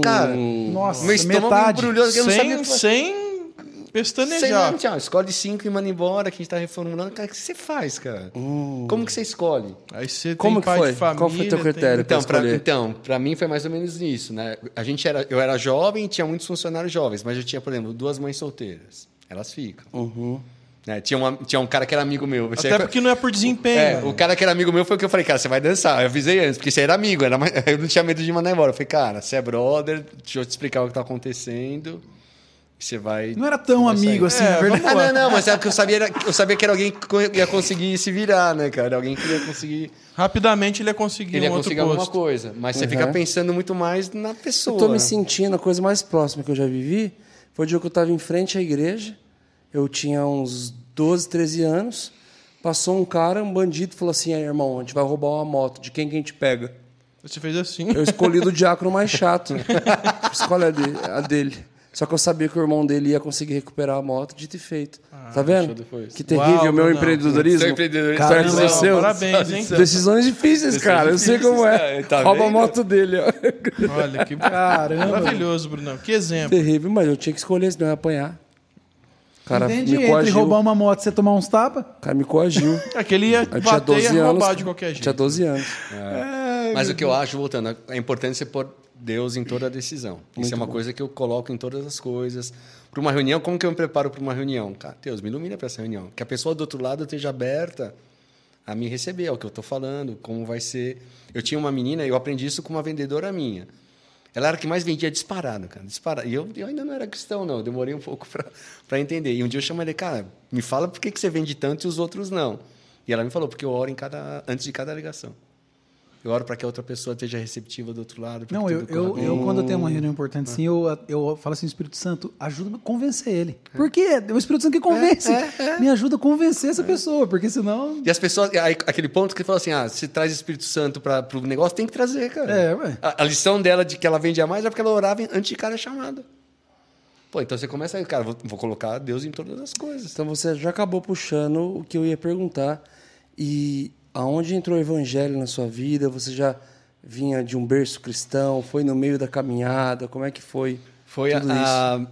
S4: Cara,
S2: Nossa,
S4: meu estômago
S2: metade.
S4: embrulhou, eu não sabia o
S3: Sem, sem pestanejar.
S4: não, tchau, escolhe 5 e manda embora, que a gente tá reformulando. Cara, o que você faz, cara? Como que você escolhe?
S3: Aí você
S1: Como
S3: tem
S1: que
S3: pai
S1: foi?
S3: de família.
S1: Qual foi teu
S3: tem-
S1: critério?
S4: Então,
S1: pra
S4: pra,
S1: escolher.
S4: então, pra mim foi mais ou menos isso, né? A gente era, eu era jovem, tinha muitos funcionários jovens, mas eu tinha, por exemplo, duas mães solteiras. Elas ficam.
S1: Uhum.
S4: Né? Tinha, uma- tinha um cara que era amigo meu. Você
S3: Até porque não é por desempenho.
S4: é, o cara que era amigo meu foi o que eu falei, cara, você vai dançar. Eu avisei antes, porque você era amigo, era mais- eu não tinha medo de mandar embora. Eu falei, cara, você é brother, deixa eu te explicar o que tá acontecendo. Você vai.
S2: Não era tão amigo
S4: sair.
S2: assim, na verdade.
S4: Ah, não, não, mas é que eu sabia, eu sabia que era alguém que ia conseguir se virar, né, cara? Alguém que ia conseguir.
S3: Rapidamente ele ia conseguir
S4: Ele ia
S3: um outro
S4: conseguir alguma
S3: posto.
S4: coisa. Mas você fica pensando muito mais na pessoa.
S1: Eu tô me
S4: né?
S1: sentindo, a coisa mais próxima que eu já vivi foi o dia que eu estava em frente à igreja. Eu tinha uns 12, 13 anos. Passou um cara, um bandido, falou assim: "Aí, irmão, a gente vai roubar uma moto. De quem que a gente pega?
S3: Você fez assim.
S1: Eu escolhi do diácono mais chato. Escolhe a dele, a dele. Só que eu sabia que o irmão dele ia conseguir recuperar a moto, dito e feito. tá vendo? Que terrível
S3: Uau,
S1: o meu
S3: Brunão.
S1: empreendedorismo.
S4: Seu empreendedorismo.
S2: Caramba,
S1: do seu.
S3: Parabéns, hein?
S1: Decisões difíceis, cara. Eu sei como é.
S4: difíceis, tá
S1: Rouba a moto dele, ó.
S3: Olha, que
S2: Caramba.
S3: maravilhoso, Brunão. Que exemplo.
S1: Terrível, mas eu tinha que escolher, senão eu ia apanhar. Cara
S2: Entendi.
S1: me
S2: Entre
S1: coagiu.
S2: roubar uma moto e você tomar uns tapas.
S1: O cara me coagiu.
S3: Aquele ia
S1: Eu tinha
S3: bater e
S1: 12
S3: ia
S1: anos.
S3: roubar de qualquer jeito.
S1: Tinha 12 anos.
S4: Mas o que eu acho, voltando, é importante você pôr Deus em toda a decisão. Isso é uma coisa que eu coloco em todas as coisas. Para uma reunião, como que eu me preparo para uma reunião? Cara, Deus, me ilumina para essa reunião. Que a pessoa do outro lado esteja aberta a me receber, é o que eu estou falando, como vai ser. Eu tinha uma menina, eu aprendi isso com uma vendedora minha. Ela era a que mais vendia disparado, cara. Disparado. E eu, eu ainda não era cristão, não. Eu demorei um pouco para entender. E um dia eu chamei ele, cara, me fala por que, que você vende tanto e os outros não. E ela me falou, porque eu oro em cada, antes de cada ligação. Eu oro para que a outra pessoa esteja receptiva do outro lado.
S2: Não, eu, eu, eu, quando eu tenho uma reunião importante assim, eu, eu falo assim, Espírito Santo, ajuda-me a convencer ele. Por quê? É o Espírito Santo que convence. Me ajuda a convencer essa pessoa, porque senão...
S4: E as pessoas, aí, aquele ponto que fala assim, ah, se traz Espírito Santo para o negócio, tem que trazer, cara.
S2: É, ué.
S4: A, a lição dela de que ela vendia mais é porque ela orava antes de cada chamada. Pô, então você começa aí, cara, vou, vou colocar Deus em todas as coisas.
S1: Então você já acabou puxando o que eu ia perguntar. E aonde entrou o evangelho na sua vida? Você já vinha de um berço cristão? Foi no meio da caminhada? Como é que foi?
S4: Foi a, a,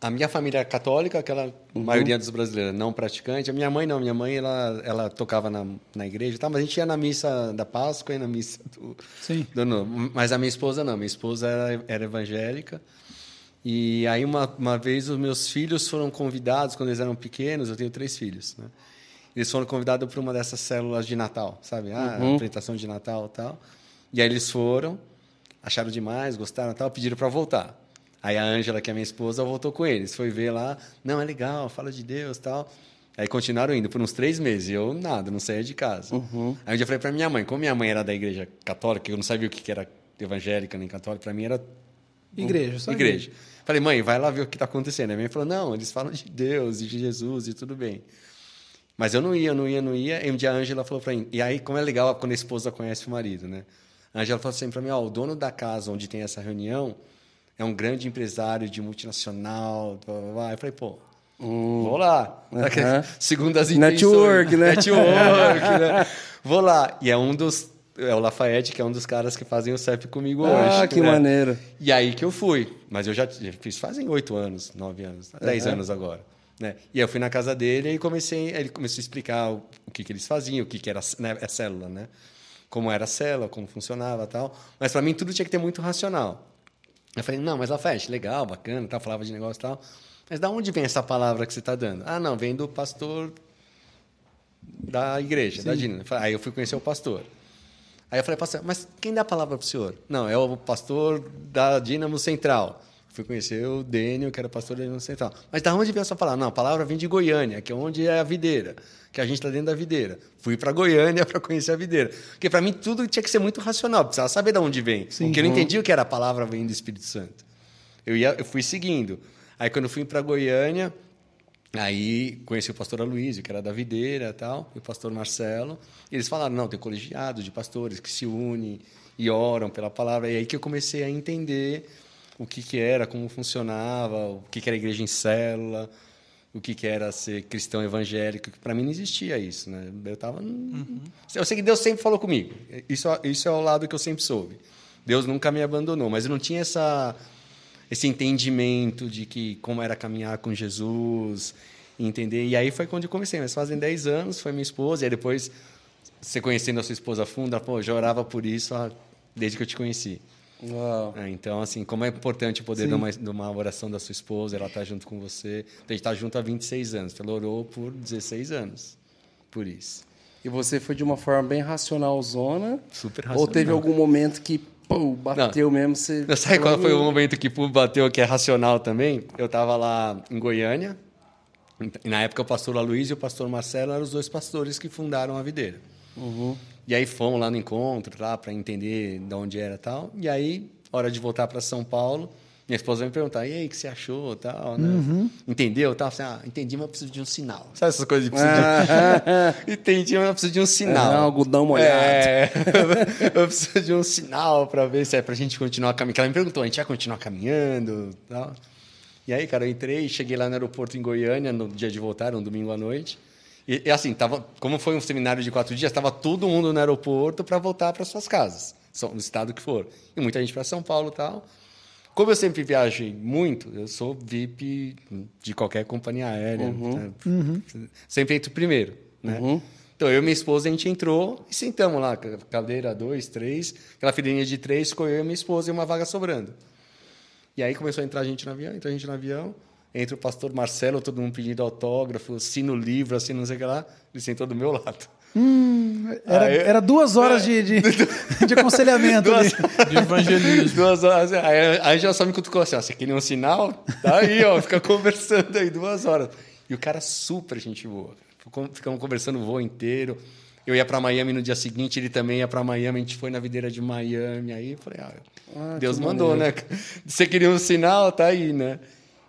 S4: a minha família é católica, aquela maioria dos brasileiros não praticante. A minha mãe não, minha mãe ela, ela tocava na, na igreja, tá? mas a gente ia na missa da Páscoa e na missa do,
S2: Sim.
S4: do Ano Novo. Mas a minha esposa não, minha esposa era, era evangélica. E aí uma, uma vez os meus filhos foram convidados, quando eles eram pequenos, eu tenho três filhos, né? Eles foram convidados para uma dessas células de Natal, sabe? Ah, apresentação de Natal tal. E aí eles foram, acharam demais, gostaram e tal, pediram para voltar. Aí a Ângela, que é minha esposa, voltou com eles. Foi ver lá, não, é legal, fala de Deus tal. Aí continuaram indo por uns três meses. E eu, nada, não saía de casa. Aí um dia eu falei para minha mãe, como minha mãe era da igreja católica, eu não sabia o que que era evangélica nem católica, para mim era
S2: Igreja, só
S4: igreja. Falei, mãe, vai lá ver o que está acontecendo. A minha mãe falou, não, eles falam de Deus e de Jesus e tudo bem. Mas eu não ia, não ia, não ia. E um dia a Ângela falou para mim. E aí, como é legal quando a esposa conhece o marido, né? A Ângela falou assim para mim: ó, o dono da casa onde tem essa reunião é um grande empresário de multinacional. Blá, blá, blá. Eu falei, pô, vou lá.
S1: Aham.
S4: Segundo as
S1: Network,
S4: intenções.
S1: né?
S4: Network, né? Vou lá. E é um dos. É o Lafayette, que é um dos caras que fazem o CEP comigo hoje.
S1: Ah, que
S4: né?
S1: maneiro.
S4: E aí que eu fui. Mas eu já já fiz fazem oito anos, nove anos, dez anos agora. Né? E aí eu fui na casa dele e comecei, ele começou a explicar o, o que, que eles faziam, o que, que era né, a célula, né? Como era a célula, como funcionava tal. Mas para mim tudo tinha que ter muito racional. Eu falei, não, mas Lafayette, legal, bacana, tal, falava de negócio e tal. Mas da onde vem essa palavra que você está dando? Ah, não, vem do pastor da igreja, da Dina. Aí eu fui conhecer o pastor. Aí eu falei, pastor, mas quem dá a palavra para o senhor? Não, é o pastor da Dínamo Central. Fui conhecer o Dênio, que era pastor da Dínamo Central. Mas da onde vem essa palavra? Não, a palavra vem de Goiânia, que é onde é a videira, que a gente está dentro da videira. Fui para Goiânia para conhecer a videira. Porque para mim tudo tinha que ser muito racional, precisava saber de onde vem. Porque eu não entendia o que era a palavra vem do Espírito Santo. Eu, ia, eu fui seguindo. Aí quando fui para Goiânia, Aí conheci o pastor Aloysio, que era da videira e tal, e o pastor Marcelo. E eles falaram, não, tem colegiado de pastores que se unem e oram pela palavra. E aí que eu comecei a entender o que, que era, como funcionava, o que, que era igreja em célula, o que, que era ser cristão evangélico. Para mim não existia isso, né? Eu tava... Eu sei que Deus sempre falou comigo. Isso, isso é o lado que eu sempre soube. Deus nunca me abandonou, mas eu não tinha essa esse entendimento de que como era caminhar com Jesus, entender. E aí foi quando eu comecei, mas fazem 10 anos, foi minha esposa, e aí depois, você conhecendo a sua esposa a fundo, pô, eu já orava por isso desde que eu te conheci. É, então, assim, como é importante o poder de uma, de uma oração da sua esposa, ela estar junto com você. A gente está junto há 26 anos, ela orou por 16 anos, por isso.
S1: E você foi de uma forma bem racional, zona?
S4: Super
S1: Ou
S4: racional.
S1: teve algum momento que pô, bateu mesmo? Você
S4: Não, sabe qual foi o momento que pum, bateu, que é racional também? Eu estava lá em Goiânia, e na época o pastor Aloysio e o pastor Marcelo eram os dois pastores que fundaram a videira. E aí fomos lá no encontro, lá para entender de onde era e tal. E aí, hora de voltar para São Paulo, minha esposa vai me perguntar, e aí, o que você achou tal, né? Entendeu? Tal, assim, ah, entendi, mas eu preciso de um sinal. Sabe essas coisas de preciso de... entendi, mas eu preciso de um sinal.
S1: É, algodão molhado.
S4: É, eu preciso de um sinal para ver se é pra gente continuar caminhando. Ela me perguntou, a gente vai continuar caminhando tal. E aí, cara, eu entrei, cheguei lá no aeroporto em Goiânia, no dia de voltar, um domingo à noite. E, e assim, tava, como foi um seminário de quatro dias, estava todo mundo no aeroporto para voltar para suas casas, no estado que for. E muita gente para São Paulo e tal. Como eu sempre viajei muito, eu sou VIP de qualquer companhia aérea. né? Sempre entro primeiro, né? Então, eu e minha esposa, a gente entrou e sentamos lá, ca- cadeira dois, três, aquela fileirinha de três, ficou eu e minha esposa e uma vaga sobrando. E aí começou a entrar gente no avião, entra gente no avião, entra o pastor Marcelo, todo mundo pedindo autógrafo, assina o livro, assina não sei o que lá, ele sentou do meu lado.
S2: Era,
S4: Aí-
S2: era duas horas de, de, de aconselhamento ali.
S3: De evangelismo.
S4: Duas horas. Aí, aí já só me cutucou assim: ó, você queria um sinal? Tá aí, ó, fica conversando aí duas horas. E o cara super gente boa. Ficamos conversando o voo inteiro. Eu ia para Miami no dia seguinte, ele também ia para Miami, a gente foi na videira de Miami. Aí falei, ah, Deus mandou, né? Você queria um sinal, tá aí, né?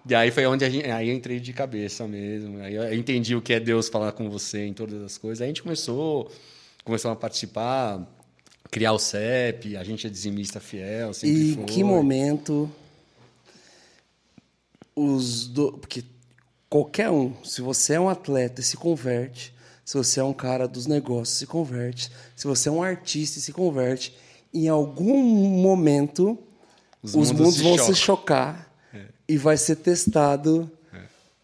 S4: E aí foi onde a gente, aí eu entrei de cabeça mesmo. Aí eu entendi o que é Deus falar com você em todas as coisas. Aí a gente começou, começou a participar, criar o CEP, a gente é dizimista fiel, sempre
S1: E em
S4: foi.
S1: que momento os do... porque qualquer um, se você é um atleta e se converte, se você é um cara dos negócios se converte, se você é um artista e se converte, em algum momento
S4: Os
S1: os,
S4: mundos
S1: mundos,
S4: se
S1: vão
S4: chocam.
S1: se chocar e vai ser testado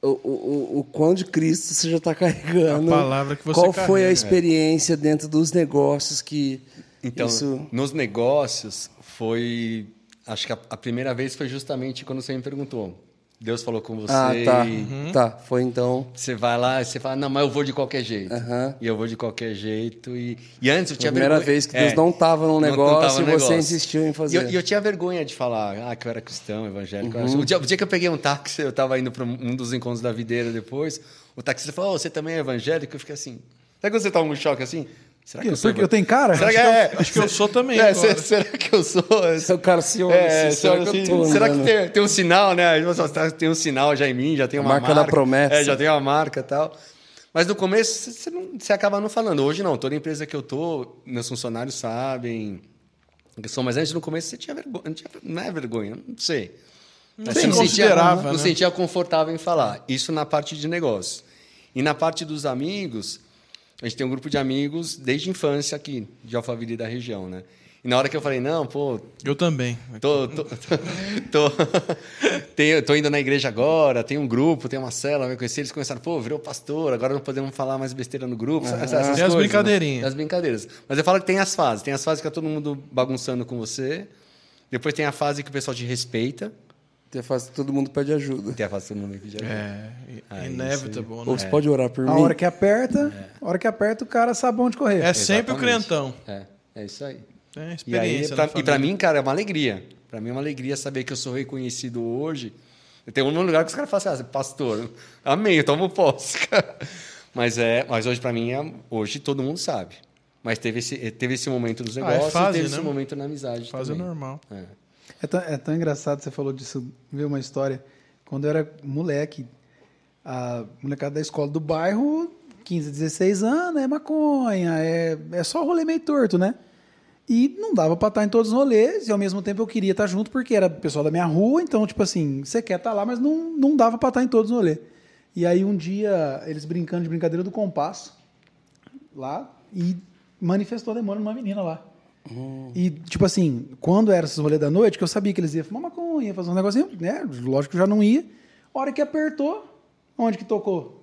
S1: o, o, o, o quão de Cristo você já está carregando.
S3: A palavra que você
S1: Qual foi a
S3: carrega.
S1: experiência dentro dos negócios que
S4: Então,
S1: isso...
S4: nos negócios, foi. Acho que a, a primeira vez foi justamente quando você me perguntou. Deus falou com você.
S1: Ah, tá.
S4: e
S1: Tá, foi então...
S4: Você vai lá e você fala, não, mas eu vou de qualquer jeito.
S1: Aham.
S4: E eu vou de qualquer jeito. E, e antes eu tinha
S1: a primeira
S4: vergonha-
S1: vez que Deus
S4: É.
S1: não estava num
S4: Não- não
S1: negócio
S4: tava
S1: e você
S4: negócio.
S1: insistiu em
S4: E eu,
S1: fazer.
S4: e eu tinha vergonha de falar ah, que eu era cristão, evangélico.
S1: Uhum.
S4: O, dia, o dia que eu peguei um táxi, eu estava indo para um dos encontros da videira depois, o taxista falou, "Oh, você também é evangélico? Eu fiquei assim, sabe quando você toma um choque assim? Será que eu sou
S2: eu tenho cara?
S4: Será que, é,
S3: Acho que eu sou também
S4: é,
S3: agora.
S4: se- será que eu sou?
S1: Seu cara se olha,
S4: É,
S1: assim,
S4: será,
S1: será que eu tô
S4: será que tem, tem um sinal, né? Fala, Tem um sinal já em mim, já tem uma
S1: marca da promessa.
S4: É, já tem uma marca e tal. Mas no começo você, não, você acaba não falando. Hoje não, toda empresa que eu tô, meus funcionários sabem que eu sou. Mas antes no começo você tinha vergonha. Não, tinha- não é vergonha, não sei. Mas
S3: Sim,
S4: você não sentia,
S3: considerava,
S4: não
S3: né?
S4: sentia confortável em falar. Isso na parte de negócio. E na parte dos amigos, a gente tem um grupo de amigos desde a infância aqui, de Alphaville da região, né? E na hora que eu falei, não, pô,
S3: Eu também.
S4: Tô, tô, tô, tenho- tô indo na igreja agora, tem um grupo, tem uma cela, vai conhecer. Eles começaram, pô, virou pastor, agora não podemos falar mais besteira no grupo. essas- essas
S3: Tem as
S4: coisas,
S3: brincadeirinhas.
S4: Né? As brincadeiras. Mas eu falo que tem as fases. Tem as fases que tá todo mundo bagunçando com você. Depois tem a fase que o pessoal te respeita.
S1: Fase que todo mundo pede ajuda.
S4: A fase que todo mundo pede ajuda.
S3: É,
S4: Ah,
S3: inevitable,
S1: Ou
S3: né?
S1: você pode orar por
S2: A
S1: mim?
S2: hora que aperta, a hora que aperta, o cara sabe onde correr.
S3: É sempre o crentão.
S4: É, é isso aí.
S3: É
S4: E, aí,
S3: experiência.
S4: e pra
S3: família.
S4: mim, cara, é uma alegria. Pra mim é uma alegria saber que eu sou reconhecido hoje. Tem um lugar que os caras falam assim, ah, pastor, amém, eu tomo posse, cara. Mas, é, mas hoje, pra mim, é, hoje todo mundo sabe. Mas teve esse, teve esse momento nos
S3: Ah, é
S4: negócios
S3: fase,
S4: teve
S3: né?
S4: esse momento na amizade
S3: Fase
S4: também.
S3: normal.
S4: É.
S2: É tão, é tão engraçado você falou disso, ver uma história. Quando eu era moleque, a molecada da escola do bairro, 15, 16 anos, é maconha, é, é só rolê meio torto, né? E não dava pra estar em todos os rolês, e ao mesmo tempo eu queria estar junto porque era pessoal da minha rua, então, tipo assim, você quer estar lá, mas não, não dava pra estar em todos os rolês. E aí um dia, eles brincando de brincadeira do compasso, lá, e manifestou demônio numa menina lá. E, tipo assim, quando era esses rolê da noite, que eu sabia que eles iam fumar maconha, ia fazer um negocinho, né? Lógico que eu já não ia. A hora que apertou, onde que tocou?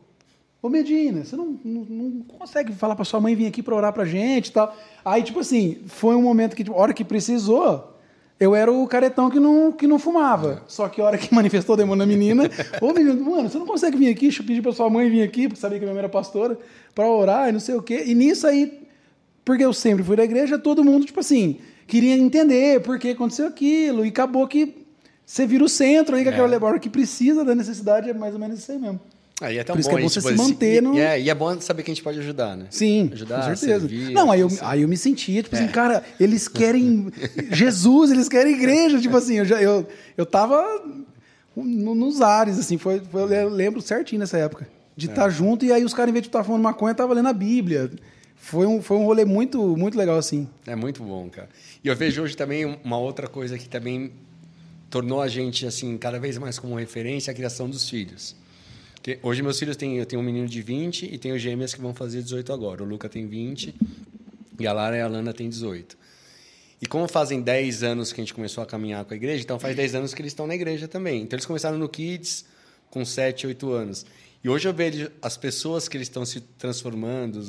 S2: Ô Medina, você não, não, não consegue falar pra sua mãe vir aqui pra orar pra gente e tal. Aí, tipo assim, foi um momento que, tipo, a hora que precisou, eu era o caretão que não, que não fumava. Só que a hora que manifestou o demônio na menina, ô menina, mano, você não consegue vir aqui? Deixa eu pedir pra sua mãe vir aqui, porque sabia que a minha mãe era pastora, pra orar e não sei o quê. E nisso aí, porque eu sempre fui da igreja, todo mundo, tipo assim, queria entender por que aconteceu aquilo. E acabou que você vira o centro aí, que aquela hora que precisa da necessidade é mais ou menos isso aí mesmo.
S4: Aí é tão
S2: Por isso
S4: bom
S2: que é bom você
S4: tipo,
S2: se manter
S4: e,
S2: no-
S4: e é, e é bom saber que a gente pode ajudar, né?
S2: Sim,
S4: Ajudar,
S2: com certeza.
S4: servir,
S2: não, aí eu,
S4: assim.
S2: aí eu me sentia, tipo assim, cara, eles querem Jesus, eles querem igreja, tipo assim, eu, já, eu, eu tava no- nos ares, assim, foi, foi- eu lembro certinho nessa época, de estar junto, e aí os caras, em vez de estar fumando maconha, estavam lendo a Bíblia. Foi um, foi um rolê muito, muito legal, assim.
S4: É muito bom, cara. E eu vejo hoje também uma outra coisa que também tornou a gente assim cada vez mais como referência a criação dos filhos. Hoje meus filhos têm, eu tenho um menino de 20 e tenho gêmeas que vão fazer 18 agora. O Luca tem 20 e a Lara e a Lana têm 18. E como fazem 10 anos que a gente começou a caminhar com a igreja, então faz 10 anos que eles estão na igreja também. Então eles começaram no Kids com 7, 8 anos. E hoje eu vejo as pessoas que eles estão se transformando,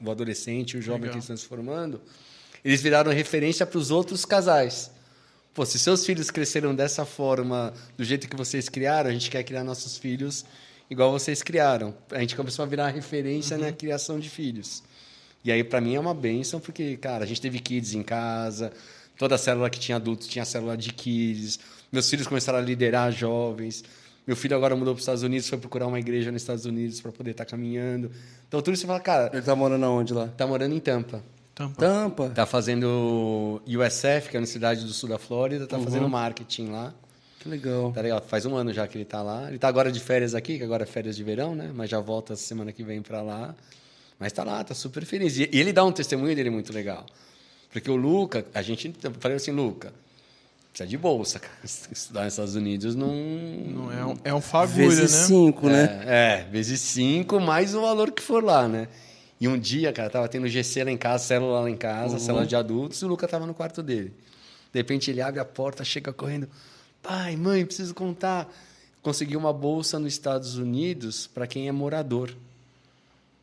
S4: o, adolescente, o jovem
S3: Legal.
S4: que estão se formando, eles viraram referência para os outros casais. Pô, se seus filhos cresceram dessa forma, do jeito que vocês criaram, a gente quer criar nossos filhos igual vocês criaram. A gente começou a virar referência na criação de filhos. E aí, para mim, é uma benção, porque, cara, a gente teve kids em casa, toda a célula que tinha adultos tinha a célula de kids, meus filhos começaram a liderar jovens. Meu filho agora mudou para os Estados Unidos, foi procurar uma igreja nos Estados Unidos para poder estar caminhando. Então, tudo isso você fala, cara,
S1: Ele tá morando aonde lá?
S4: tá morando em Tampa.
S3: Tampa.
S1: Tampa.
S4: Tá fazendo USF, que é a Universidade do Sul da Flórida, tá fazendo marketing lá.
S1: Que legal.
S4: Tá legal, faz um ano já que ele tá lá. Ele tá agora de férias aqui, que agora é férias de verão, né? Mas já volta semana que vem para lá. Mas tá lá, tá super feliz. E e ele dá um testemunho dele muito legal. Porque o Luca, a gente eu falei assim, Luca, precisa de bolsa, cara. Estudar nos Estados Unidos não.
S3: Não é, um, é um fagulho,
S1: Vezes
S3: né?
S1: cinco, né?
S4: É, é, vezes cinco, mais o valor que for lá, né? E um dia, cara, tava tendo GC lá em casa, célula lá em casa, célula de adultos, e o Luca tava no quarto dele. De repente ele abre a porta, chega correndo. Pai, mãe, preciso contar. Consegui uma bolsa nos Estados Unidos para quem é morador.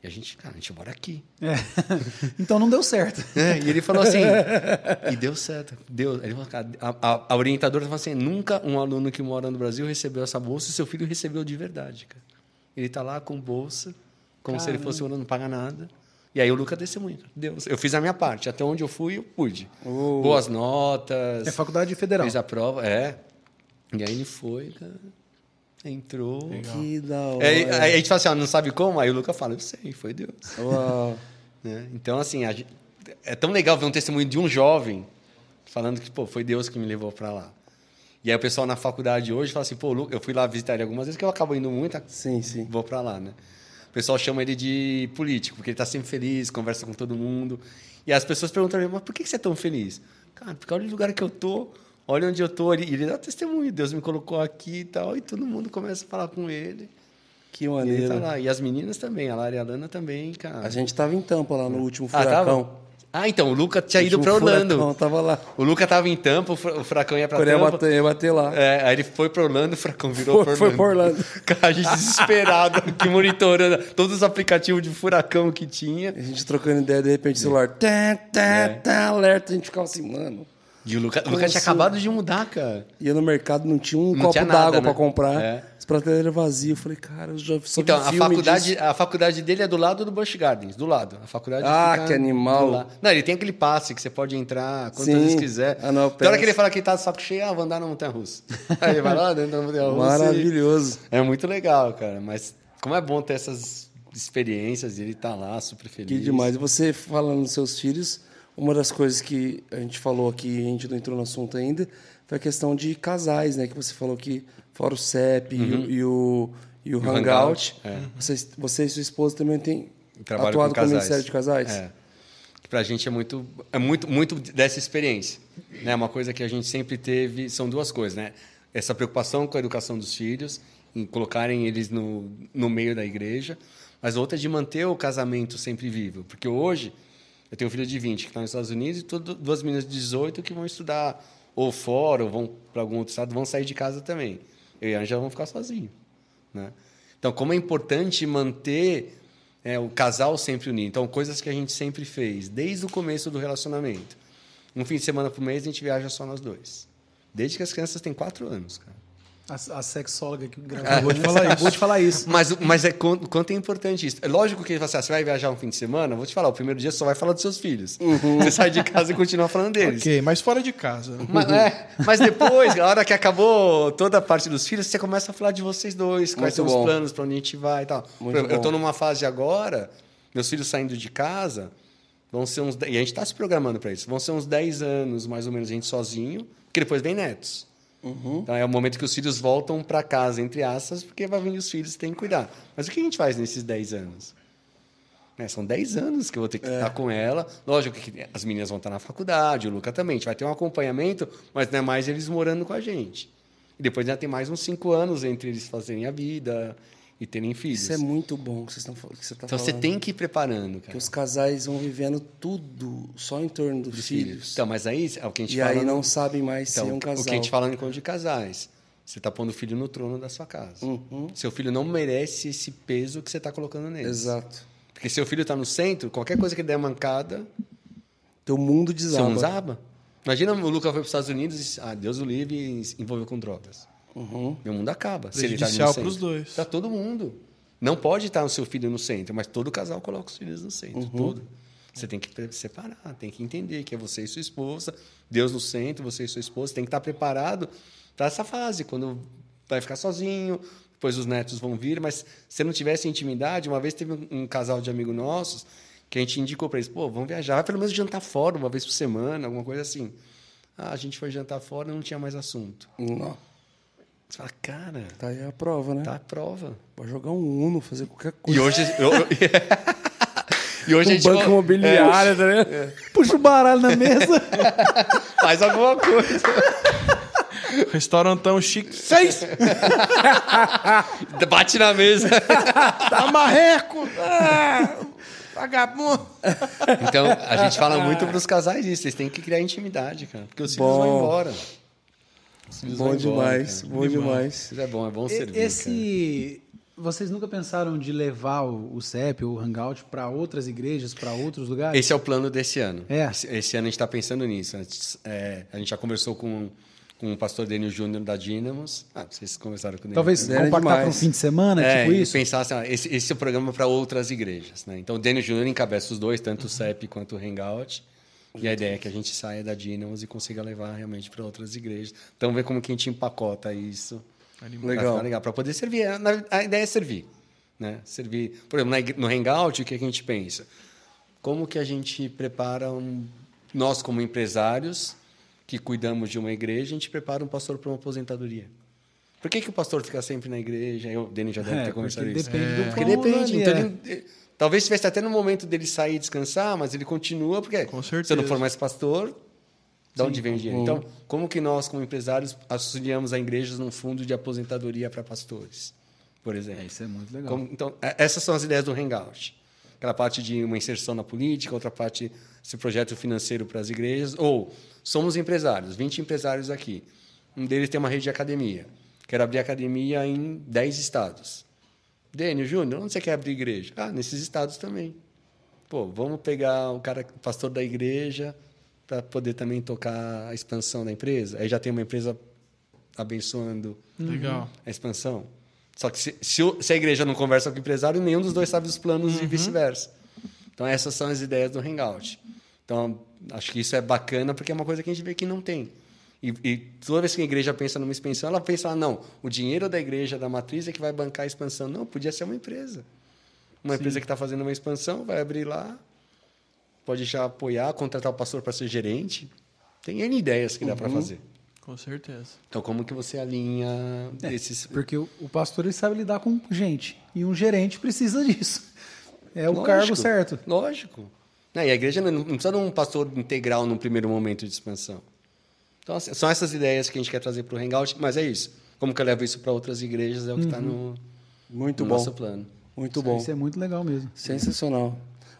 S4: E a gente, cara, a gente mora aqui.
S2: É. Então não deu certo.
S4: É, e ele falou assim, e deu certo, deu. Ele falou, cara, a, a- orientadora falou assim, nunca um aluno que mora no Brasil recebeu essa bolsa e seu filho recebeu de verdade, cara. Ele tá lá com bolsa, como se ele fosse um aluno, não paga nada. E aí o Luca testemunha, Deus, eu fiz a minha parte, até onde eu fui, eu pude. Boas notas,
S2: É faculdade federal.
S4: fez a prova, é. E aí ele foi, cara, entrou.
S1: Que da hora.
S4: Aí, aí a gente fala assim, ó, não sabe como? Aí o Luca fala, eu sei, foi Deus.
S1: Uau.
S4: né? Então, assim, a gente- é tão legal ver um testemunho de um jovem falando que, pô, foi Deus que me levou para lá. E aí o pessoal na faculdade hoje fala assim, pô, Lu, eu fui lá visitar ele algumas vezes, que eu acabo indo muito,
S1: Sim, sim.
S4: vou para lá, né? O pessoal chama ele de político, porque ele tá sempre feliz, conversa com todo mundo. E as pessoas perguntam mas por que você é tão feliz? Cara, porque olha o lugar que eu tô, olha onde eu tô. E ele dá testemunho, Deus me colocou aqui e tal, e todo mundo começa a falar com ele.
S1: Que
S4: E ele
S1: maneiro.
S4: tá lá. E as meninas também, a Lara e a Lana também, cara.
S1: A gente tava em Tampa lá no último
S4: Ah,
S1: furacão.
S4: tava? Ah, então, o Luca tinha ido para Orlando.
S1: Furacão, tava lá.
S4: O Luca tava em Tampa, o Fra- o Fracão ia para
S1: Quando ia
S4: Tampa.
S1: bater, ia bater lá.
S4: É, aí ele foi para Orlando, o Fracão virou
S1: Foi-
S4: para
S1: foi
S4: Orlando.
S1: pra Orlando.
S4: Cara, a gente desesperado, que monitorando todos os aplicativos de furacão que tinha.
S1: A gente trocando ideia, de repente o celular. Tá, tá, tá, alerta. A gente ficava assim, mano.
S4: E o Luca, o
S1: Como
S4: Luca tinha acabado de mudar, cara.
S1: Ia no mercado, não tinha um
S4: Não
S1: copo d'água
S4: né?
S1: pra comprar.
S4: É.
S1: As prateleiras vazias. Eu falei, cara, eu já só
S4: Então, a faculdade,
S1: disso.
S4: a faculdade dele é do lado do Busch Gardens, do lado. A faculdade
S1: Ah, que animal.
S4: Não, ele tem aquele passe que você pode entrar quantas
S1: Sim.
S4: vezes quiser.
S1: Ah, não,
S4: Tem hora que ele fala que tá de saco cheio, ah, vou andar na montanha-russa. Aí ele vai lá dentro da montanha-russa. e-
S1: Maravilhoso.
S4: É muito legal, cara. Mas como é bom ter essas experiências e ele tá lá super feliz.
S1: Que demais. E você falando dos seus filhos, uma das coisas que a gente falou aqui, a gente não entrou no assunto ainda, foi a questão de casais, né? Que você falou que fora o CEP e o- e o, e o
S4: Uhum. o
S1: Hangout,
S4: Hangout, é.
S1: você, você e sua esposa também têm
S4: Trabalho
S1: atuado
S4: com
S1: como
S4: casais.
S1: Ministério de Casais?
S4: É. Que pra gente é muito, é muito, muito dessa experiência. Né? Uma coisa que a gente sempre teve são duas coisas, né? Essa preocupação com a educação dos filhos, em colocarem eles no, no meio da igreja, mas outra é de manter o casamento sempre vivo. Porque hoje, eu tenho um filho de 20 que está nos Estados Unidos e duas meninas de 18 que vão estudar ou fora, ou vão para algum outro estado, vão sair de casa também. Eu e a Angela vão ficar sozinhos. Né? Então, como é importante manter é, o casal sempre unido. Então, coisas que a gente sempre fez, desde o começo do relacionamento. Um fim de semana por mês, a gente viaja só nós dois. Desde que as crianças têm quatro anos, cara.
S2: A, a sexóloga que gravou de falar isso. Vou te falar isso.
S4: Mas, mas é quanto, quanto é importante isso. É lógico que você, você vai viajar um fim de semana, vou te falar, o primeiro dia você só vai falar dos seus filhos. Você sai de casa e continua falando deles.
S3: Ok, mas fora de casa.
S4: Mas, é, mas depois, a hora que acabou toda a parte dos filhos, você começa a falar de vocês dois, quais
S1: Muito
S4: são
S1: bom.
S4: os planos, para onde a gente vai e tal.
S1: Muito
S4: eu estou numa fase agora, meus filhos saindo de casa, vão ser uns. E a gente está se programando para isso. Vão ser uns 10 anos, mais ou menos, a gente sozinho, porque depois vem netos.
S1: Uhum.
S4: Então é o momento que os filhos voltam para casa, entre aspas, porque vai vir os filhos tem que cuidar. Mas o que a gente faz nesses 10 anos? Né, são 10 anos que eu vou ter que
S1: É.
S4: estar com ela. Lógico que as meninas vão estar na faculdade, o Luca também. A gente vai ter um acompanhamento, mas não é mais eles morando com a gente. E depois ainda tem mais uns 5 anos entre eles fazerem a vida. E terem filhos.
S1: Isso é muito bom que vocês estão falando. Que você tá
S4: Então você
S1: falando.
S4: tem que ir preparando,
S1: Que
S4: cara.
S1: os casais vão vivendo tudo só em torno dos filhos.
S4: Então, mas aí é o que a gente
S1: e
S4: fala.
S1: aí
S4: no-
S1: não sabem mais
S4: Então,
S1: ser um casal.
S4: o que a gente fala no encontro de casais. Você está pondo o filho no trono da sua casa.
S1: Uhum.
S4: Seu filho não merece esse peso que você está colocando nele.
S1: Exato.
S4: Porque seu filho está no centro, qualquer coisa que der mancada,
S1: Teu mundo
S4: você
S1: desaba.
S4: não desaba. Imagina o Lucas foi para os Estados Unidos e, ah, Deus o livre, e envolveu com drogas.
S1: Uhum.
S4: Meu mundo acaba. Se ele tá ali
S3: Prejudicial
S4: no centro.
S3: pros dois.
S4: Para todo mundo. Não pode estar o seu filho no centro, mas todo casal coloca os filhos no centro.
S1: Uhum.
S4: Todo. Você tem que separar, tem que entender que é você e sua esposa, Deus no centro, você e sua esposa. Tem que estar preparado para essa fase, quando vai ficar sozinho, depois os netos vão vir. Mas se não tivesse intimidade, uma vez teve um, um casal de amigos nossos que a gente indicou para eles: pô, vamos viajar, vai pelo menos jantar fora uma vez por semana, alguma coisa assim. Ah, a gente foi jantar fora e não tinha mais assunto.
S1: Não.
S4: Você fala, cara,
S1: Tá aí a prova, né?
S4: tá a prova.
S1: Pode jogar um Uno, fazer qualquer
S4: E
S1: coisa.
S4: hoje. eu- eu- e hoje a
S1: um
S4: gente
S1: banco imobiliário, tá ligado?
S2: Puxa o baralho na mesa.
S4: é, faz alguma coisa.
S3: Restaurantão chique. Seis!
S4: Bate na mesa.
S3: Tá marreco! Ah, vagabundo!
S4: Então, a gente fala muito para os casais isso. Eles têm que criar intimidade, cara. Porque os filhos
S1: Bom.
S4: vão embora.
S1: Bom
S4: embora,
S1: demais,
S4: cara.
S1: bom demais.
S4: Isso é bom, é bom servir.
S2: Esse. Vocês nunca pensaram de levar o, CEP ou o Hangout para outras igrejas, para outros
S4: cara.
S2: lugares?
S4: Esse é o plano desse ano.
S2: É.
S4: Esse, esse ano a gente está pensando nisso. Antes, é, a gente já conversou com, com o pastor Daniel Júnior da Dínamos. Ah, vocês conversaram com ele.
S2: Talvez
S1: Era
S2: compactar para um fim de semana,
S4: É,
S2: tipo isso?
S4: pensar assim, ah, esse, esse é o programa para outras igrejas. Né? Então, o Daniel Júnior encabeça os dois, tanto o CEP quanto o Hangout. E a ideia é que a gente saia da Dynamos e consiga levar realmente para outras igrejas. Então, ver como que a gente empacota isso.
S1: Legal.
S4: legal. Para poder servir. A, na- a ideia é servir. Né? Servir. Por exemplo, no Hangout, o que a gente pensa? Como que a gente prepara um... Nós, como empresários que cuidamos de uma igreja, a gente prepara um pastor para uma aposentadoria. Por que, que o pastor fica sempre na igreja? Eu, o Denis já deve
S2: É,
S4: ter conversado isso.
S2: depende do
S4: Porque depende.
S2: ali,
S4: então
S2: é.
S4: ele- ele- talvez estivesse até no momento dele sair e descansar, mas ele continua, porque se eu não for mais pastor, de onde vem o dinheiro? Então, como que nós, como empresários, auxiliamos a igrejas num fundo de aposentadoria para pastores, por exemplo?
S2: É, isso é muito legal.
S4: Como- então, é- essas são as ideias do Hangout. Aquela parte de uma inserção na política, outra parte esse projeto financeiro para as igrejas. Ou somos empresários, 20 empresários aqui. Um deles tem uma rede de academia. Quero abrir academia em 10 estados. Dênio Júnior, onde você quer abrir igreja? Ah, nesses estados também. Pô, vamos pegar o cara, o pastor da igreja, para poder também tocar a expansão da empresa. Aí já tem uma empresa abençoando
S3: Legal.
S4: a expansão. Só que se, se se a igreja não conversa com o empresário, nenhum dos dois sabe os planos e vice-versa. Então, essas são as ideias do Hangout. Então, acho que isso é bacana porque é uma coisa que a gente vê que não tem. E, e toda vez que a igreja pensa numa expansão, ela pensa, ah, não, o dinheiro da igreja, da matriz, é que vai bancar a expansão. Não, podia ser uma empresa. Uma empresa que está fazendo uma expansão, vai abrir lá, pode já apoiar, contratar o pastor para ser gerente. Tem N ideias que dá para fazer.
S3: Com certeza.
S4: Então, como que você alinha esses...
S2: Porque o, o pastor ele sabe lidar com gente. E um gerente precisa disso. É o
S4: Lógico,
S2: cargo certo.
S4: Lógico. Né, E a igreja não, não precisa de um pastor integral num primeiro momento de expansão. Então, assim, são essas ideias que a gente quer trazer para o Hangout, mas é isso. Como que eu levo isso para outras igrejas é o que está no,
S1: Muito
S4: no
S1: bom.
S4: nosso plano.
S1: Muito bom.
S2: Isso é muito legal mesmo.
S1: Sensacional.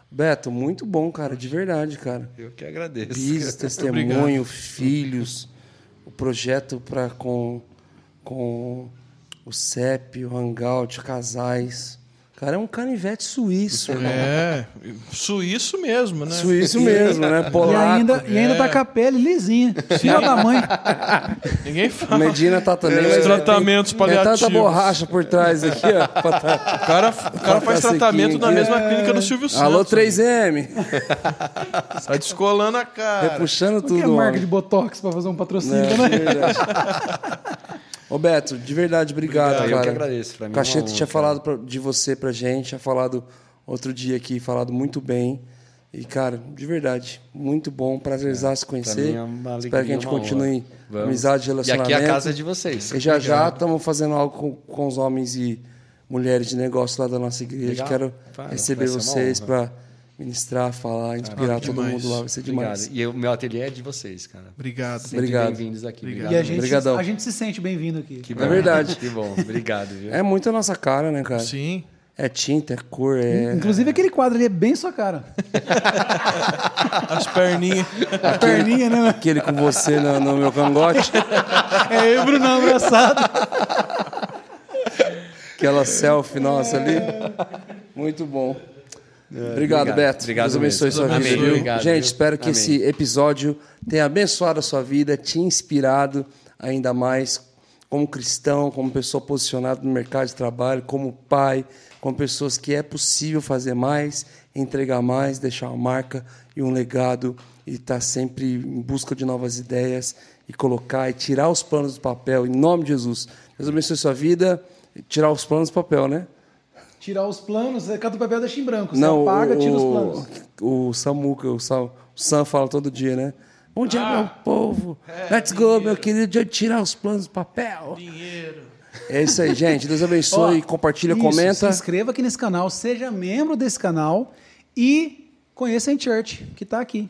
S1: Beto, muito bom, cara, de verdade, cara.
S4: Eu que agradeço.
S1: Bis, testemunho, filhos, o projeto para com, com o CEP, o Hangout, casais. Cara, é um canivete suíço.
S3: É, suíço mesmo, né?
S1: Suíço mesmo, né?
S2: E
S1: Polaco.
S2: ainda, e ainda tá com a pele lisinha. Filha da mãe.
S3: Ninguém fala.
S1: Medina tá também,
S3: Os
S1: é-
S3: tratamentos
S1: tem,
S3: paliativos.
S1: É tanta borracha por trás aqui, ó. pra tá-
S3: O cara, o cara faz tratamento na mesma clínica do Silvio Santos.
S1: Alô, 3M.
S3: Tá descolando a cara.
S1: Repuxando tudo.
S2: que é marca
S1: homem.
S2: de Botox pra fazer um patrocínio,
S1: É,
S2: né?
S1: verdade. Ô Beto, de verdade, obrigado,
S4: Obrigado, eu
S1: cara.
S4: que agradeço, pra mim
S1: O
S4: é honra,
S1: tinha falado pra- de você pra gente, tinha falado outro dia aqui, falado muito bem. E, cara, de verdade, muito bom, prazerzaço se
S4: Pra
S1: conhecer.
S4: é uma
S1: Espero que a gente
S4: alegria,
S1: continue.
S4: Vamos.
S1: amizade e
S4: E
S1: relacionamento.
S4: aqui é a casa de vocês.
S1: E já já estamos fazendo algo com, com os homens e mulheres de negócio lá da nossa igreja.
S4: Legal.
S1: Quero
S4: Vai,
S1: receber vocês para ministrar, falar, inspirar todo
S3: demais.
S1: mundo lá. Vai ser demais.
S4: Obrigado. E o meu ateliê é de vocês, cara.
S3: Obrigado.
S4: Sempre
S1: Obrigado.
S4: bem-vindos aqui.
S3: Obrigado.
S2: E a gente,
S1: Obrigadão.
S2: a gente se sente bem-vindo aqui.
S4: Que
S1: É
S4: bom.
S1: verdade.
S4: Que bom. Obrigado, viu?
S1: É muito a nossa cara, né, cara?
S3: Sim.
S1: É tinta, é cor, é.
S2: Inclusive aquele quadro ali é bem sua cara.
S3: As perninhas.
S2: A perninha, né?
S1: Aquele com você no, no meu cangote.
S2: É eu e o Bruno abraçado.
S1: Aquela selfie nossa ali. Muito bom. Obrigado,
S4: obrigado.
S1: Beto.
S4: Obrigado
S1: Deus abençoe
S4: mesmo.
S1: sua
S3: Deus
S1: vida.
S4: Obrigado,
S1: Gente,
S4: viu?
S1: espero que
S4: Amém.
S1: esse episódio tenha abençoado a sua vida, te inspirado ainda mais como cristão, como pessoa posicionada no mercado de trabalho, como pai, como pessoas que é possível fazer mais, entregar mais, deixar uma marca e um legado e estar sempre em busca de novas ideias e colocar e tirar os planos do papel em nome de Jesus. Deus abençoe sua vida, tirar os planos do papel, né?
S2: Tirar os planos, é cada papel deixa em branco. Você
S1: Não,
S2: apaga,
S1: o,
S2: tira os planos.
S1: O Samuca, o Sam, o Sam fala todo dia, né? Bom dia,
S2: Ah,
S1: meu povo.
S2: é,
S1: Let's go, meu querido. Dia de tirar os planos do papel.
S3: Dinheiro.
S1: É isso aí, gente. Deus abençoe.
S2: Ó,
S1: compartilha,
S2: isso,
S1: comenta.
S2: Se inscreva aqui nesse canal, seja membro desse canal e conheça a Church, que está aqui.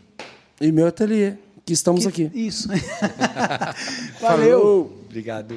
S1: E meu ateliê, que estamos
S2: Que-
S1: aqui.
S2: Isso. Valeu.
S1: Falou.
S4: Obrigado.